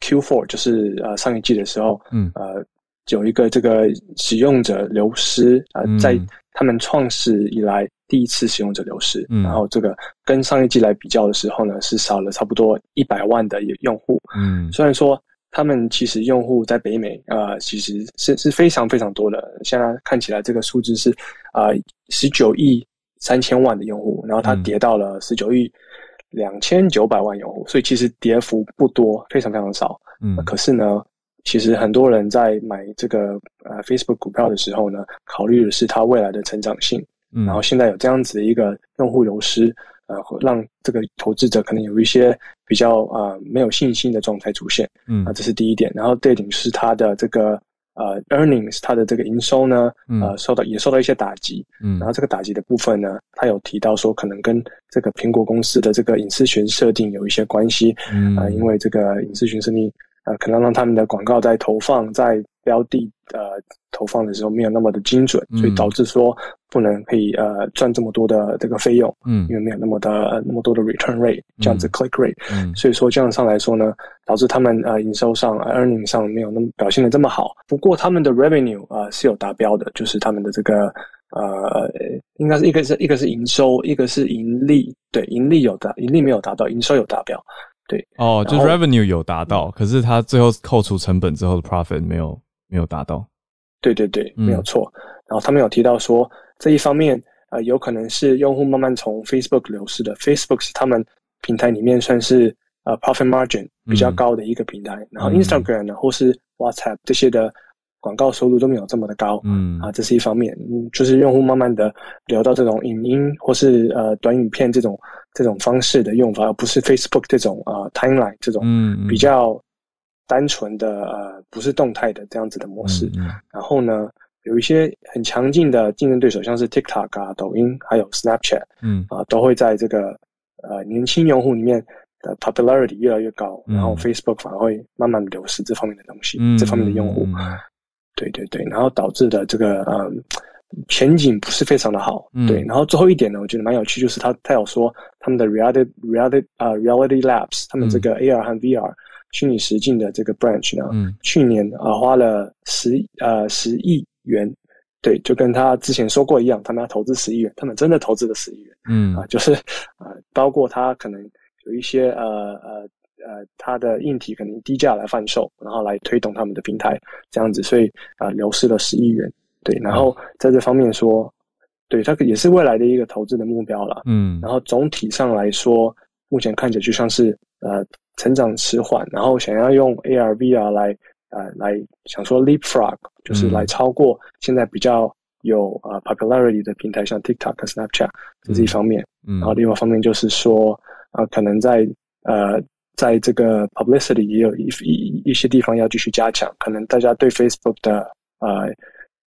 Q4，就是呃上一季的时候，嗯，呃，有一个这个使用者流失啊，在他们创始以来第一次使用者流失，然后这个跟上一季来比较的时候呢，是少了差不多一百万的用户。嗯，虽然说他们其实用户在北美啊，其实是是非常非常多的。现在看起来这个数字是啊十九亿三千万的用户，然后它跌到了十九亿两千九百万用户，所以其实跌幅不多，非常非常少。嗯，可是呢。其实很多人在买这个呃 Facebook 股票的时候呢，考虑的是它未来的成长性。嗯，然后现在有这样子的一个用户流失，呃，让这个投资者可能有一些比较啊没有信心的状态出现。嗯，啊，这是第一点。然后第二点是它的这个呃 earnings，它的这个营收呢，呃，受到也受到一些打击。嗯，然后这个打击的部分呢，它有提到说可能跟这个苹果公司的这个隐私权设定有一些关系。嗯，啊，因为这个隐私权设定。呃，可能让他们的广告在投放在标的呃投放的时候没有那么的精准，所以导致说不能可以呃赚这么多的这个费用，嗯，因为没有那么的那么多的 return rate 这样子 click rate，嗯，所以说这样上来说呢，导致他们呃营收上 earning 上没有那么表现的这么好。不过他们的 revenue 啊是有达标的，就是他们的这个呃应该是一个是一个是营收，一个是盈利，对，盈利有达，盈利没有达到，营收有达标。对哦，就 revenue 有达到，可是它最后扣除成本之后的 profit 没有没有达到。对对对，没有错。然后他们有提到说，这一方面呃，有可能是用户慢慢从 Facebook 流失的。Facebook 是他们平台里面算是呃 profit margin 比较高的一个平台。然后 Instagram 呢，或是 WhatsApp 这些的。广告收入都没有这么的高，嗯。啊，这是一方面，嗯，就是用户慢慢的流到这种影音或是呃短影片这种这种方式的用法，而不是 Facebook 这种啊 timeline 这种比较单纯的呃不是动态的这样子的模式。然后呢，有一些很强劲的竞争对手，像是 TikTok 啊、抖音还有 Snapchat，嗯。啊，都会在这个呃年轻用户里面的 popularity 越来越高，然后 Facebook 反而会慢慢流失这方面的东西，这方面的用户。对对对，然后导致的这个呃前景不是非常的好，对。然后最后一点呢，我觉得蛮有趣，就是他他有说他们的 reality reality 啊 reality labs，他们这个 AR 和 VR 虚拟实境的这个 branch 呢，去年啊花了十呃十亿元，对，就跟他之前说过一样，他们要投资十亿元，他们真的投资了十亿元，嗯啊，就是啊包括他可能有一些呃呃。呃，它的硬体可能低价来贩售，然后来推动他们的平台，这样子，所以啊，流失了十亿元。对，然后在这方面说，对，它也是未来的一个投资的目标了。嗯，然后总体上来说，目前看起来就像是呃，成长迟缓，然后想要用 AR、VR 来呃来想说 leapfrog，就是来超过现在比较有呃 popularity 的平台，像 TikTok、Snapchat 这是一方面。嗯然后另外一方面就是说，呃，可能在呃在这个 publicity 也有一一一些地方要继续加强，可能大家对 Facebook 的呃。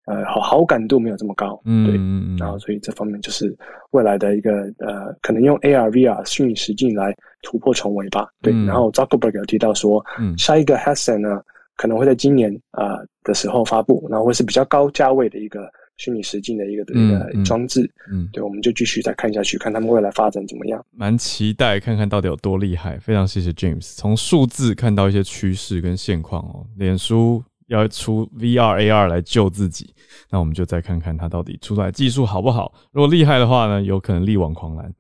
呃，好好感度没有这么高，嗯，对，然后所以这方面就是未来的一个呃，可能用 AR、VR 虚拟实境来突破重围吧，对。然后 Zuckerberg 有提到说，嗯，下一个 Headset 呢可能会在今年啊的时候发布，然后会是比较高价位的一个虚拟实境的一个一个装置，嗯，对，我们就继续再看下去，看他们未来发展怎么样。蛮期待看看到底有多厉害，非常谢谢 James，从数字看到一些趋势跟现况哦，脸书。要出 VR AR 来救自己，那我们就再看看它到底出来技术好不好。如果厉害的话呢，有可能力挽狂澜。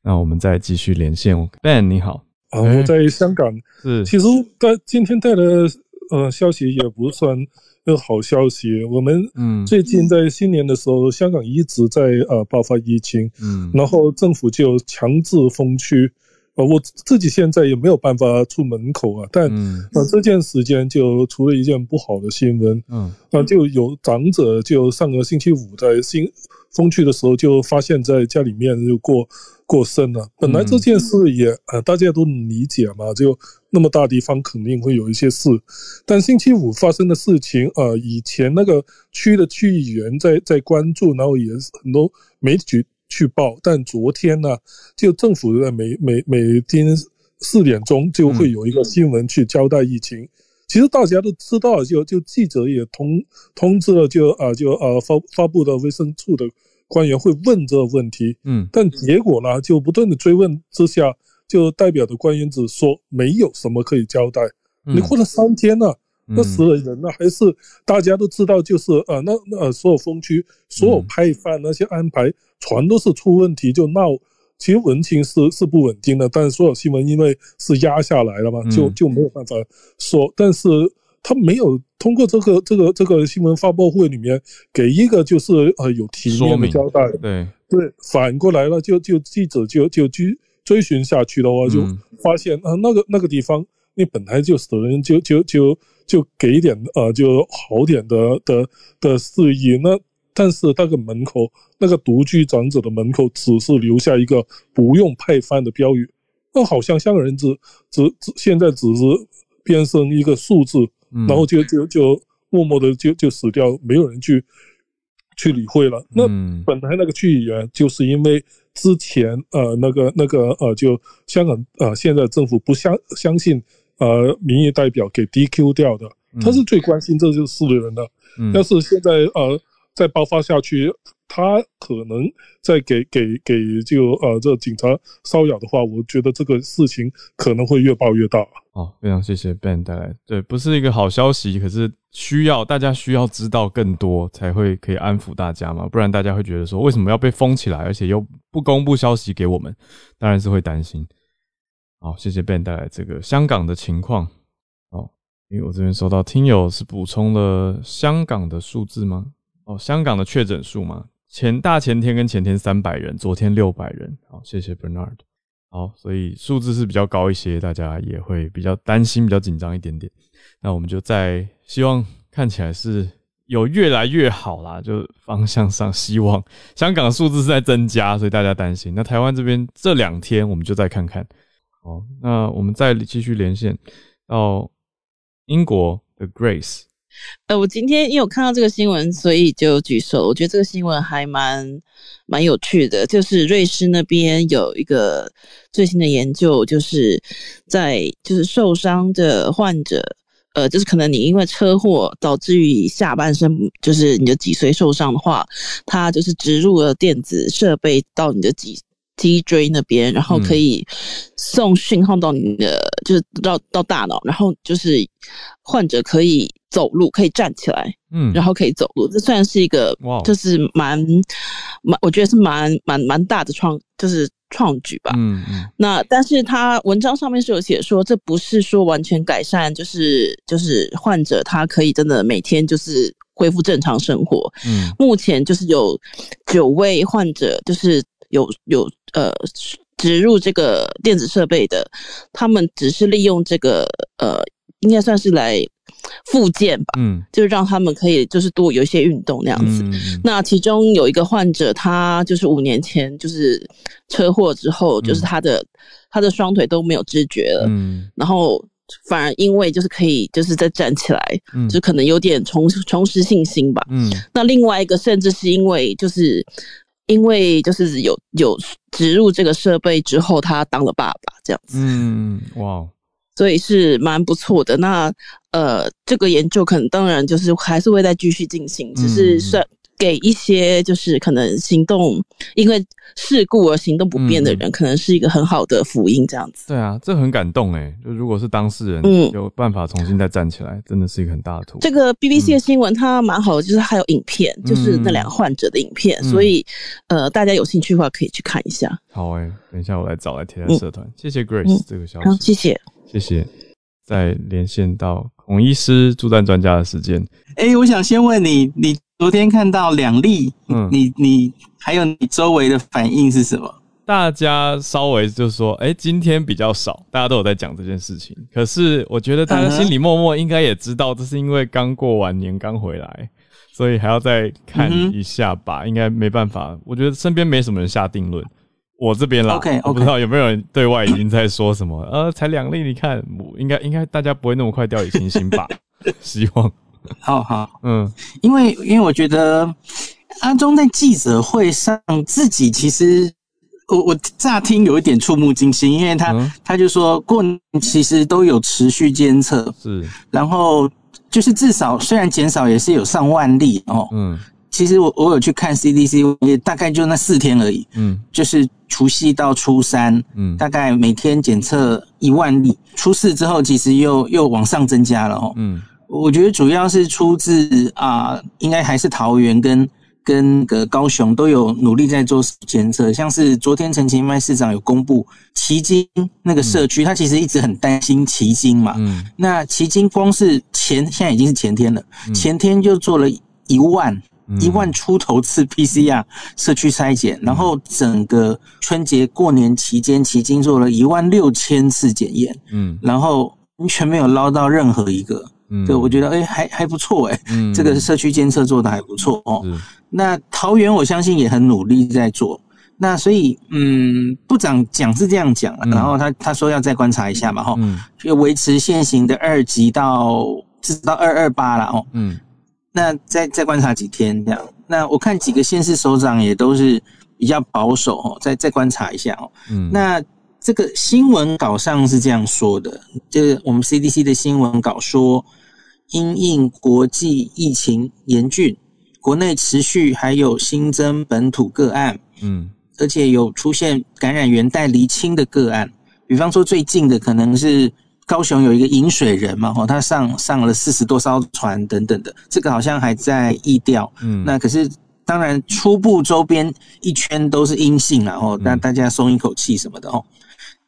那我们再继续连线，Ben 你好，啊，我在香港。是，其实带今天带的呃消息也不算个好消息。我们嗯，最近在新年的时候，香港一直在呃爆发疫情，嗯，然后政府就强制封区。呃，我自己现在也没有办法出门口啊，但呃这件时间就出了一件不好的新闻，嗯，那就有长者就上个星期五在新封去的时候就发现在家里面就过过生了。本来这件事也呃大家都理解嘛，就那么大地方肯定会有一些事，但星期五发生的事情，呃，以前那个区的区议员在在关注，然后也很多媒体。去报，但昨天呢，就政府在每每每天四点钟就会有一个新闻去交代疫情。其实大家都知道，就就记者也通通知了，就啊就啊发发布的卫生处的官员会问这个问题。嗯，但结果呢，就不断的追问之下，就代表的官员只说没有什么可以交代。你过了三天了。那死了人呢，还是大家都知道，就是呃，那那所有风区、所有派饭那些安排，全都是出问题就闹。其实文情是是不稳定的，但是所有新闻因为是压下来了嘛，就就没有办法说。但是他没有通过这个这个这个新闻发布会里面给一个就是呃有体面的交代。对对，反过来了，就就记者就就追追寻下去的话，就发现啊那个那个地方。你本来就死人，就就就就就给点呃，就好点的的的示意。那但是那个门口，那个独居长者的门口，只是留下一个不用派饭的标语。那好像香港人只只只现在只是变成一个数字，然后就就就默默的就就死掉，没有人去去理会了。那本来那个区议员就是因为之前呃那个那个呃就香港呃现在政府不相相信。呃，民意代表给 DQ 掉的，他是最关心这件事的人的。要是现在呃再爆发下去，他可能再给给给就呃这警察骚扰的话，我觉得这个事情可能会越爆越大。哦，非常谢谢 Ben 带来，对，不是一个好消息，可是需要大家需要知道更多才会可以安抚大家嘛，不然大家会觉得说为什么要被封起来，而且又不公布消息给我们，当然是会担心。好，谢谢 Ben 带来这个香港的情况。哦，因为我这边收到听友是补充了香港的数字吗？哦，香港的确诊数吗？前大前天跟前天三百人，昨天六百人。好，谢谢 Bernard。好，所以数字是比较高一些，大家也会比较担心、比较紧张一点点。那我们就在希望看起来是有越来越好啦，就方向上希望香港数字是在增加，所以大家担心。那台湾这边这两天我们就再看看。好，那我们再继续连线到英国的 Grace。呃，我今天因为我看到这个新闻，所以就举手。我觉得这个新闻还蛮蛮有趣的，就是瑞士那边有一个最新的研究，就是在就是受伤的患者，呃，就是可能你因为车祸导致于下半身，就是你的脊髓受伤的话，它就是植入了电子设备到你的脊。脊椎那边，然后可以送讯号到你的，就是到到大脑，然后就是患者可以走路，可以站起来，嗯，然后可以走路。这算是一个，就是蛮蛮，我觉得是蛮蛮蛮大的创，就是创举吧。嗯嗯。那但是他文章上面是有写说，这不是说完全改善，就是就是患者他可以真的每天就是恢复正常生活。嗯，目前就是有九位患者，就是有有。呃，植入这个电子设备的，他们只是利用这个呃，应该算是来复健吧，嗯，就让他们可以就是多有一些运动那样子。那其中有一个患者，他就是五年前就是车祸之后，就是他的他的双腿都没有知觉了，嗯，然后反而因为就是可以就是再站起来，嗯，就可能有点重重拾信心吧，嗯。那另外一个甚至是因为就是因为就是有有植入这个设备之后，他当了爸爸这样子，嗯，哇。所以是蛮不错的。那呃，这个研究可能当然就是还是会再继续进行，只是算给一些就是可能行动因为事故而行动不便的人，可能是一个很好的福音。这样子。对啊，这很感动哎。就如果是当事人，嗯，有办法重新再站起来，真的是一个很大的突破。这个 BBC 的新闻它蛮好的，就是还有影片，就是那两个患者的影片。所以呃，大家有兴趣的话可以去看一下。好哎，等一下我来找来贴在社团。谢谢 Grace 这个消息。好，谢谢。谢谢。再连线到孔医师助战专家的时间。哎，我想先问你，你昨天看到两例，嗯，你你还有你周围的反应是什么？大家稍微就说，哎，今天比较少，大家都有在讲这件事情。可是我觉得大家心里默默应该也知道，这是因为刚过完年刚回来，所以还要再看一下吧。应该没办法，我觉得身边没什么人下定论。我这边啦，OK，我不知道有没有人对外已经在说什么，呃，才两例，你看，应该应该大家不会那么快掉以轻心吧？希望，好好，嗯，因为因为我觉得阿忠在记者会上自己其实，我我乍听有一点触目惊心，因为他他就说过年其实都有持续监测，是，然后就是至少虽然减少也是有上万例哦，嗯。其实我我有去看 CDC，也大概就那四天而已，嗯，就是除夕到初三，嗯，大概每天检测一万例，初四之后其实又又往上增加了哦，嗯，我觉得主要是出自啊，应该还是桃园跟跟个高雄都有努力在做检测，像是昨天陈其迈市长有公布旗津那个社区，他其实一直很担心旗津嘛，嗯，那旗津光是前现在已经是前天了，前天就做了一万。一万出头次 PCR 社区筛检，然后整个春节过年期间，迄今做了一万六千次检验，嗯，然后完全没有捞到任何一个，嗯，对我觉得哎还还不错哎，嗯，这个社区监测做的还不错哦。那桃园我相信也很努力在做，那所以嗯，部长讲是这样讲，然后他他说要再观察一下嘛，哈，就维持现行的二级到至到二二八了哦，嗯。那再再观察几天这样，那我看几个县市首长也都是比较保守哦，再再观察一下哦。嗯，那这个新闻稿上是这样说的，就是我们 CDC 的新闻稿说，因应国际疫情严峻，国内持续还有新增本土个案，嗯，而且有出现感染源带离清的个案，比方说最近的可能是。高雄有一个饮水人嘛，吼，他上上了四十多艘船等等的，这个好像还在议调。嗯，那可是当然初步周边一圈都是阴性然后让大家松一口气什么的哦。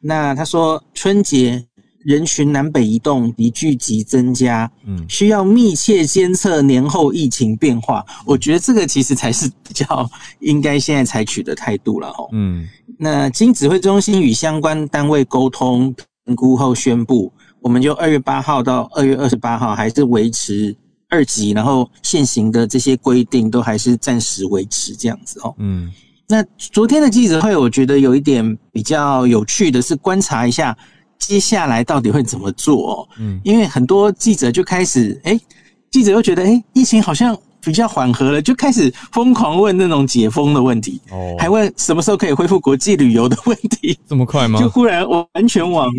那他说春节人群南北移动，比聚集增加，嗯，需要密切监测年后疫情变化。我觉得这个其实才是比较应该现在采取的态度了，吼。嗯，那经指挥中心与相关单位沟通。评估后宣布，我们就二月八号到二月二十八号还是维持二级，然后现行的这些规定都还是暂时维持这样子哦。嗯，那昨天的记者会，我觉得有一点比较有趣的是观察一下接下来到底会怎么做哦。嗯，因为很多记者就开始，哎，记者又觉得，哎，疫情好像比较缓和了，就开始疯狂问那种解封的问题，哦，还问什么时候可以恢复国际旅游的问题，这么快吗？就忽然完全往。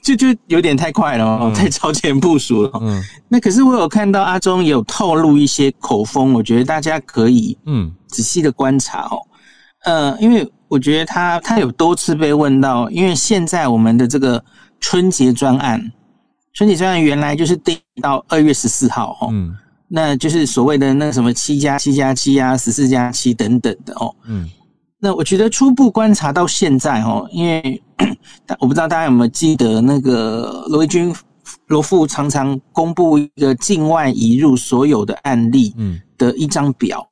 就就有点太快了哦，太超前部署了。嗯，那可是我有看到阿忠有透露一些口风，我觉得大家可以嗯仔细的观察哦。呃，因为我觉得他他有多次被问到，因为现在我们的这个春节专案，春节专案原来就是定到二月十四号哦，嗯，那就是所谓的那什么七加七加七啊，十四加七等等的哦，嗯。那我觉得初步观察到现在哦，因为 我不知道大家有没有记得那个罗伊军罗富常常公布一个境外移入所有的案例的一张表。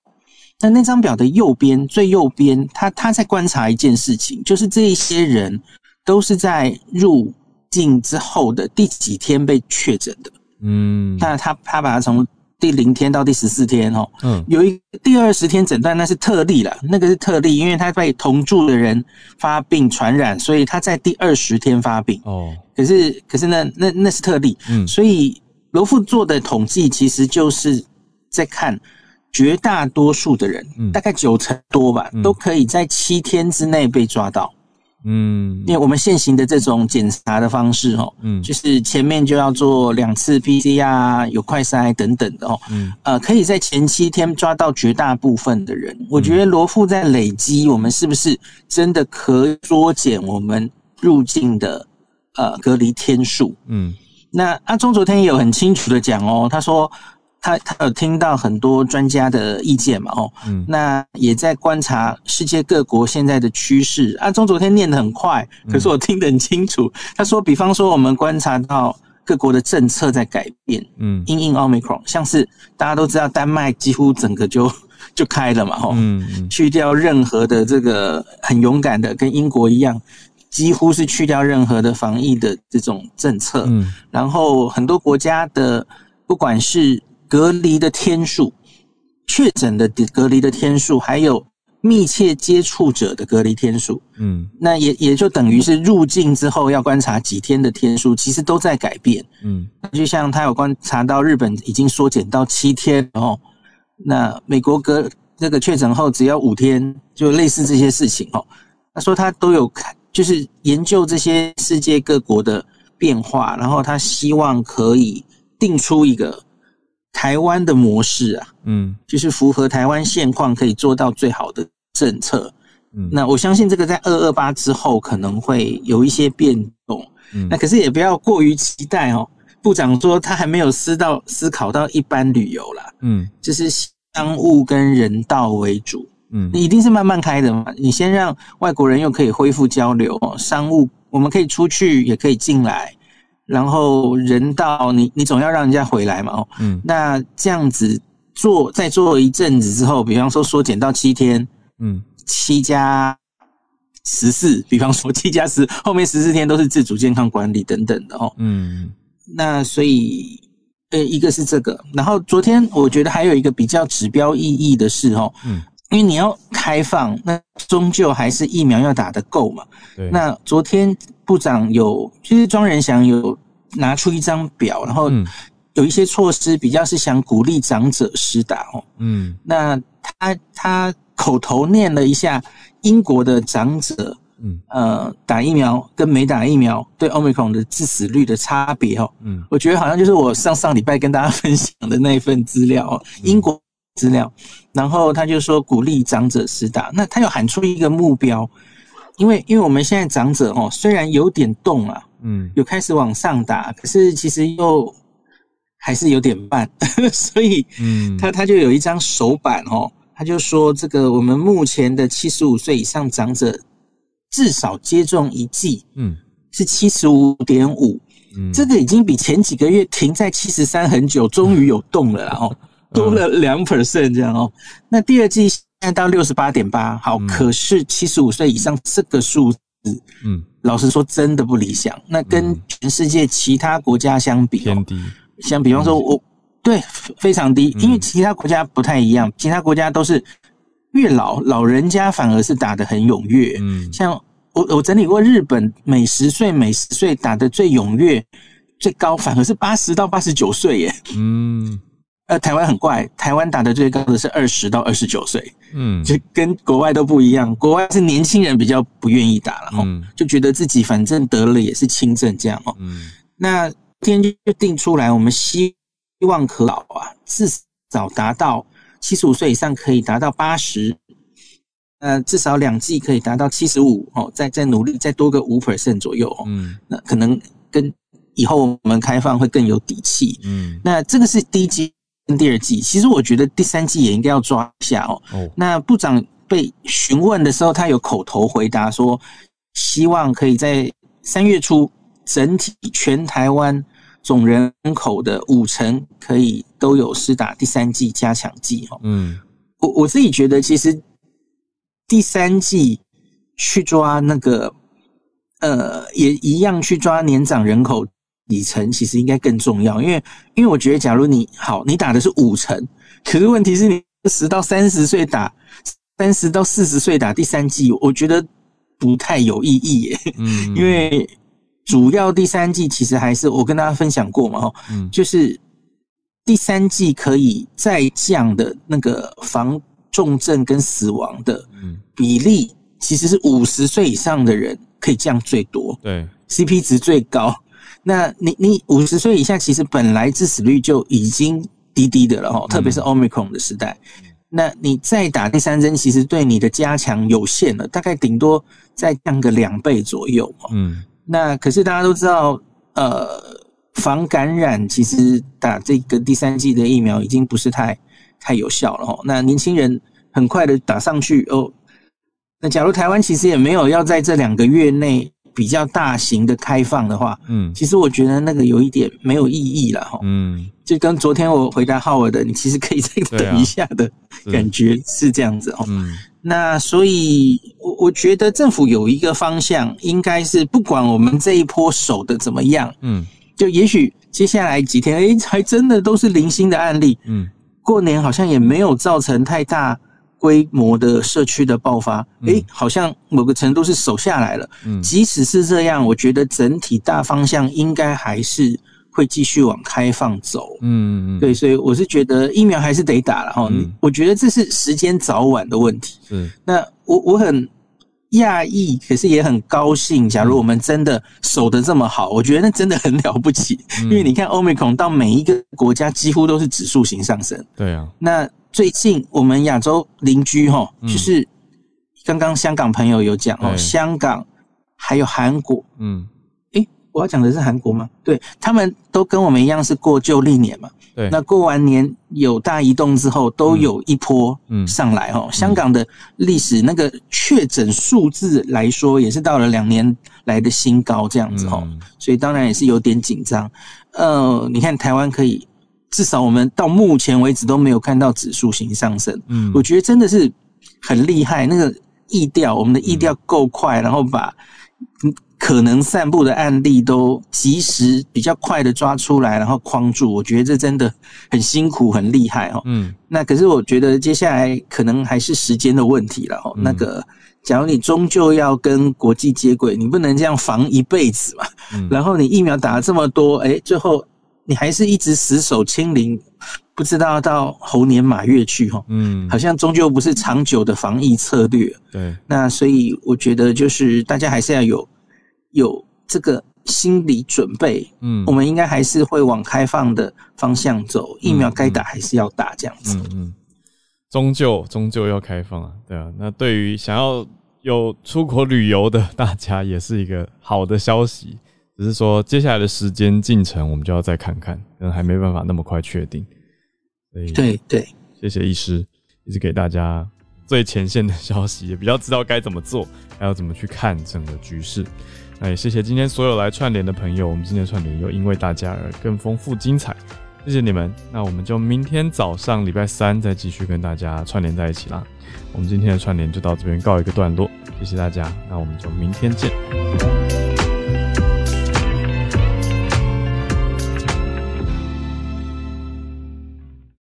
那那张表的右边最右边，他他在观察一件事情，就是这一些人都是在入境之后的第几天被确诊的。嗯，那他他把它从第零天到第十四天哦，嗯，有一第二十天诊断那是特例了，那个是特例，因为他被同住的人发病传染，所以他在第二十天发病哦。可是可是那那那是特例，嗯，所以罗富做的统计其实就是在看绝大多数的人，大概九成多吧，都可以在七天之内被抓到。嗯，因为我们现行的这种检查的方式，哦，嗯，就是前面就要做两次 PCR，有快筛等等的，哦，嗯，呃，可以在前七天抓到绝大部分的人。我觉得罗富在累积，我们是不是真的可以缩减我们入境的呃隔离天数？嗯，那阿忠昨天也有很清楚的讲哦，他说。他他有听到很多专家的意见嘛？哦，嗯，那也在观察世界各国现在的趋势。阿忠昨天念得很快，可是我听得很清楚。他说，比方说，我们观察到各国的政策在改变，嗯，因应奥密克戎，像是大家都知道，丹麦几乎整个就就开了嘛，哦，嗯，去掉任何的这个很勇敢的，跟英国一样，几乎是去掉任何的防疫的这种政策，嗯，然后很多国家的不管是隔离的天数，确诊的隔离的天数，还有密切接触者的隔离天数，嗯，那也也就等于是入境之后要观察几天的天数，其实都在改变，嗯，就像他有观察到日本已经缩减到七天，哦，那美国隔这个确诊后只要五天，就类似这些事情，哦，他说他都有看，就是研究这些世界各国的变化，然后他希望可以定出一个。台湾的模式啊，嗯，就是符合台湾现况，可以做到最好的政策。嗯，那我相信这个在二二八之后可能会有一些变动。嗯，那可是也不要过于期待哦。部长说他还没有思到思考到一般旅游啦，嗯，就是商务跟人道为主。嗯，你一定是慢慢开的嘛。你先让外国人又可以恢复交流，商务我们可以出去，也可以进来。然后人到你，你总要让人家回来嘛，哦，嗯，那这样子做，再做一阵子之后，比方说缩减到七天，嗯，七加十四，比方说七加十，后面十四天都是自主健康管理等等的哦，嗯，那所以，呃，一个是这个，然后昨天我觉得还有一个比较指标意义的是哦，嗯，因为你要开放，那终究还是疫苗要打得够嘛，对，那昨天。部长有，其实庄仁祥有拿出一张表，然后有一些措施，比较是想鼓励长者施打哦。嗯，那他他口头念了一下英国的长者，嗯呃，打疫苗跟没打疫苗对 Omicron 的致死率的差别哦。嗯，我觉得好像就是我上上礼拜跟大家分享的那一份资料哦，英国资料，然后他就说鼓励长者施打，那他又喊出一个目标。因为，因为我们现在长者哦，虽然有点动啊，嗯，有开始往上打，可是其实又还是有点慢，所以，嗯，他他就有一张手板哦，他就说这个我们目前的七十五岁以上长者至少接种一剂，嗯，是七十五点五，嗯，这个已经比前几个月停在七十三很久，终于有动了，然后多了两 percent 这样哦，那第二季。现在到六十八点八，好，可是七十五岁以上这个数字，嗯，老实说真的不理想。那跟全世界其他国家相比，偏低。像比方说，我对非常低，因为其他国家不太一样，其他国家都是越老老人家反而是打的很踊跃。嗯，像我我整理过日本，每十岁每十岁打的最踊跃、最高，反而是八十到八十九岁耶。嗯。呃，台湾很怪，台湾打的最高的是二十到二十九岁，嗯，就跟国外都不一样。国外是年轻人比较不愿意打了，哈，就觉得自己反正得了也是轻症这样哦。嗯，那天就定出来，我们希望可老啊，至少达到七十五岁以上可以达到八十，呃，至少两剂可以达到七十五哦，再再努力再多个五 percent 左右哦，嗯，那可能跟以后我们开放会更有底气，嗯，那这个是第一剂。第二季，其实我觉得第三季也应该要抓一下哦。那部长被询问的时候，他有口头回答说，希望可以在三月初，整体全台湾总人口的五成可以都有施打第三季加强剂哦。嗯，我我自己觉得，其实第三季去抓那个，呃，也一样去抓年长人口。几成其实应该更重要，因为因为我觉得，假如你好，你打的是五成，可是问题是你十到三十岁打，三十到四十岁打第三季，我觉得不太有意义耶。嗯，因为主要第三季其实还是我跟大家分享过嘛，哈，嗯，就是第三季可以再降的那个防重症跟死亡的比例，其实是五十岁以上的人可以降最多，对，CP 值最高。那你你五十岁以下，其实本来致死率就已经低低的了哈，特别是 Omicron 的时代。那你再打第三针，其实对你的加强有限了，大概顶多再降个两倍左右嗯，那可是大家都知道，呃，防感染其实打这个第三剂的疫苗已经不是太太有效了哈。那年轻人很快的打上去哦。那假如台湾其实也没有要在这两个月内。比较大型的开放的话，嗯，其实我觉得那个有一点没有意义了哈，嗯，就跟昨天我回答浩尔的，你其实可以再等一下的感觉是这样子哦，嗯，那所以我我觉得政府有一个方向，应该是不管我们这一波守的怎么样，嗯，就也许接下来几天，哎，还真的都是零星的案例，嗯，过年好像也没有造成太大。规模的社区的爆发，哎，好像某个程度是守下来了。嗯，即使是这样，我觉得整体大方向应该还是会继续往开放走。嗯嗯对，所以我是觉得疫苗还是得打了哈。我觉得这是时间早晚的问题。嗯，那我我很讶异，可是也很高兴。假如我们真的守得这么好，我觉得那真的很了不起。因为你看欧美孔到每一个国家几乎都是指数型上升。对啊，那。最近我们亚洲邻居哈，就是刚刚香港朋友有讲哦，香港还有韩国，嗯，诶，我要讲的是韩国吗？对他们都跟我们一样是过旧历年嘛，对，那过完年有大移动之后，都有一波上来哈。香港的历史那个确诊数字来说，也是到了两年来的新高这样子哈，所以当然也是有点紧张。呃，你看台湾可以。至少我们到目前为止都没有看到指数型上升，嗯，我觉得真的是很厉害。那个意调，我们的意调够快，然后把可能散布的案例都及时、比较快的抓出来，然后框住。我觉得这真的很辛苦、很厉害哦。嗯，那可是我觉得接下来可能还是时间的问题了哦。那个，假如你终究要跟国际接轨，你不能这样防一辈子嘛。嗯然后你疫苗打了这么多，哎，最后。你还是一直死守清零，不知道到猴年马月去哈，嗯，好像终究不是长久的防疫策略。对，那所以我觉得就是大家还是要有有这个心理准备，嗯，我们应该还是会往开放的方向走，疫苗该打还是要打这样子。嗯嗯，终究终究要开放啊，对啊。那对于想要有出国旅游的大家，也是一个好的消息。只是说接下来的时间进程，我们就要再看看，可能还没办法那么快确定。所以，对对，谢谢医师，一直给大家最前线的消息，也比较知道该怎么做，还要怎么去看整个局势。那也谢谢今天所有来串联的朋友，我们今天串联又因为大家而更丰富精彩，谢谢你们。那我们就明天早上礼拜三再继续跟大家串联在一起啦。我们今天的串联就到这边告一个段落，谢谢大家，那我们就明天见。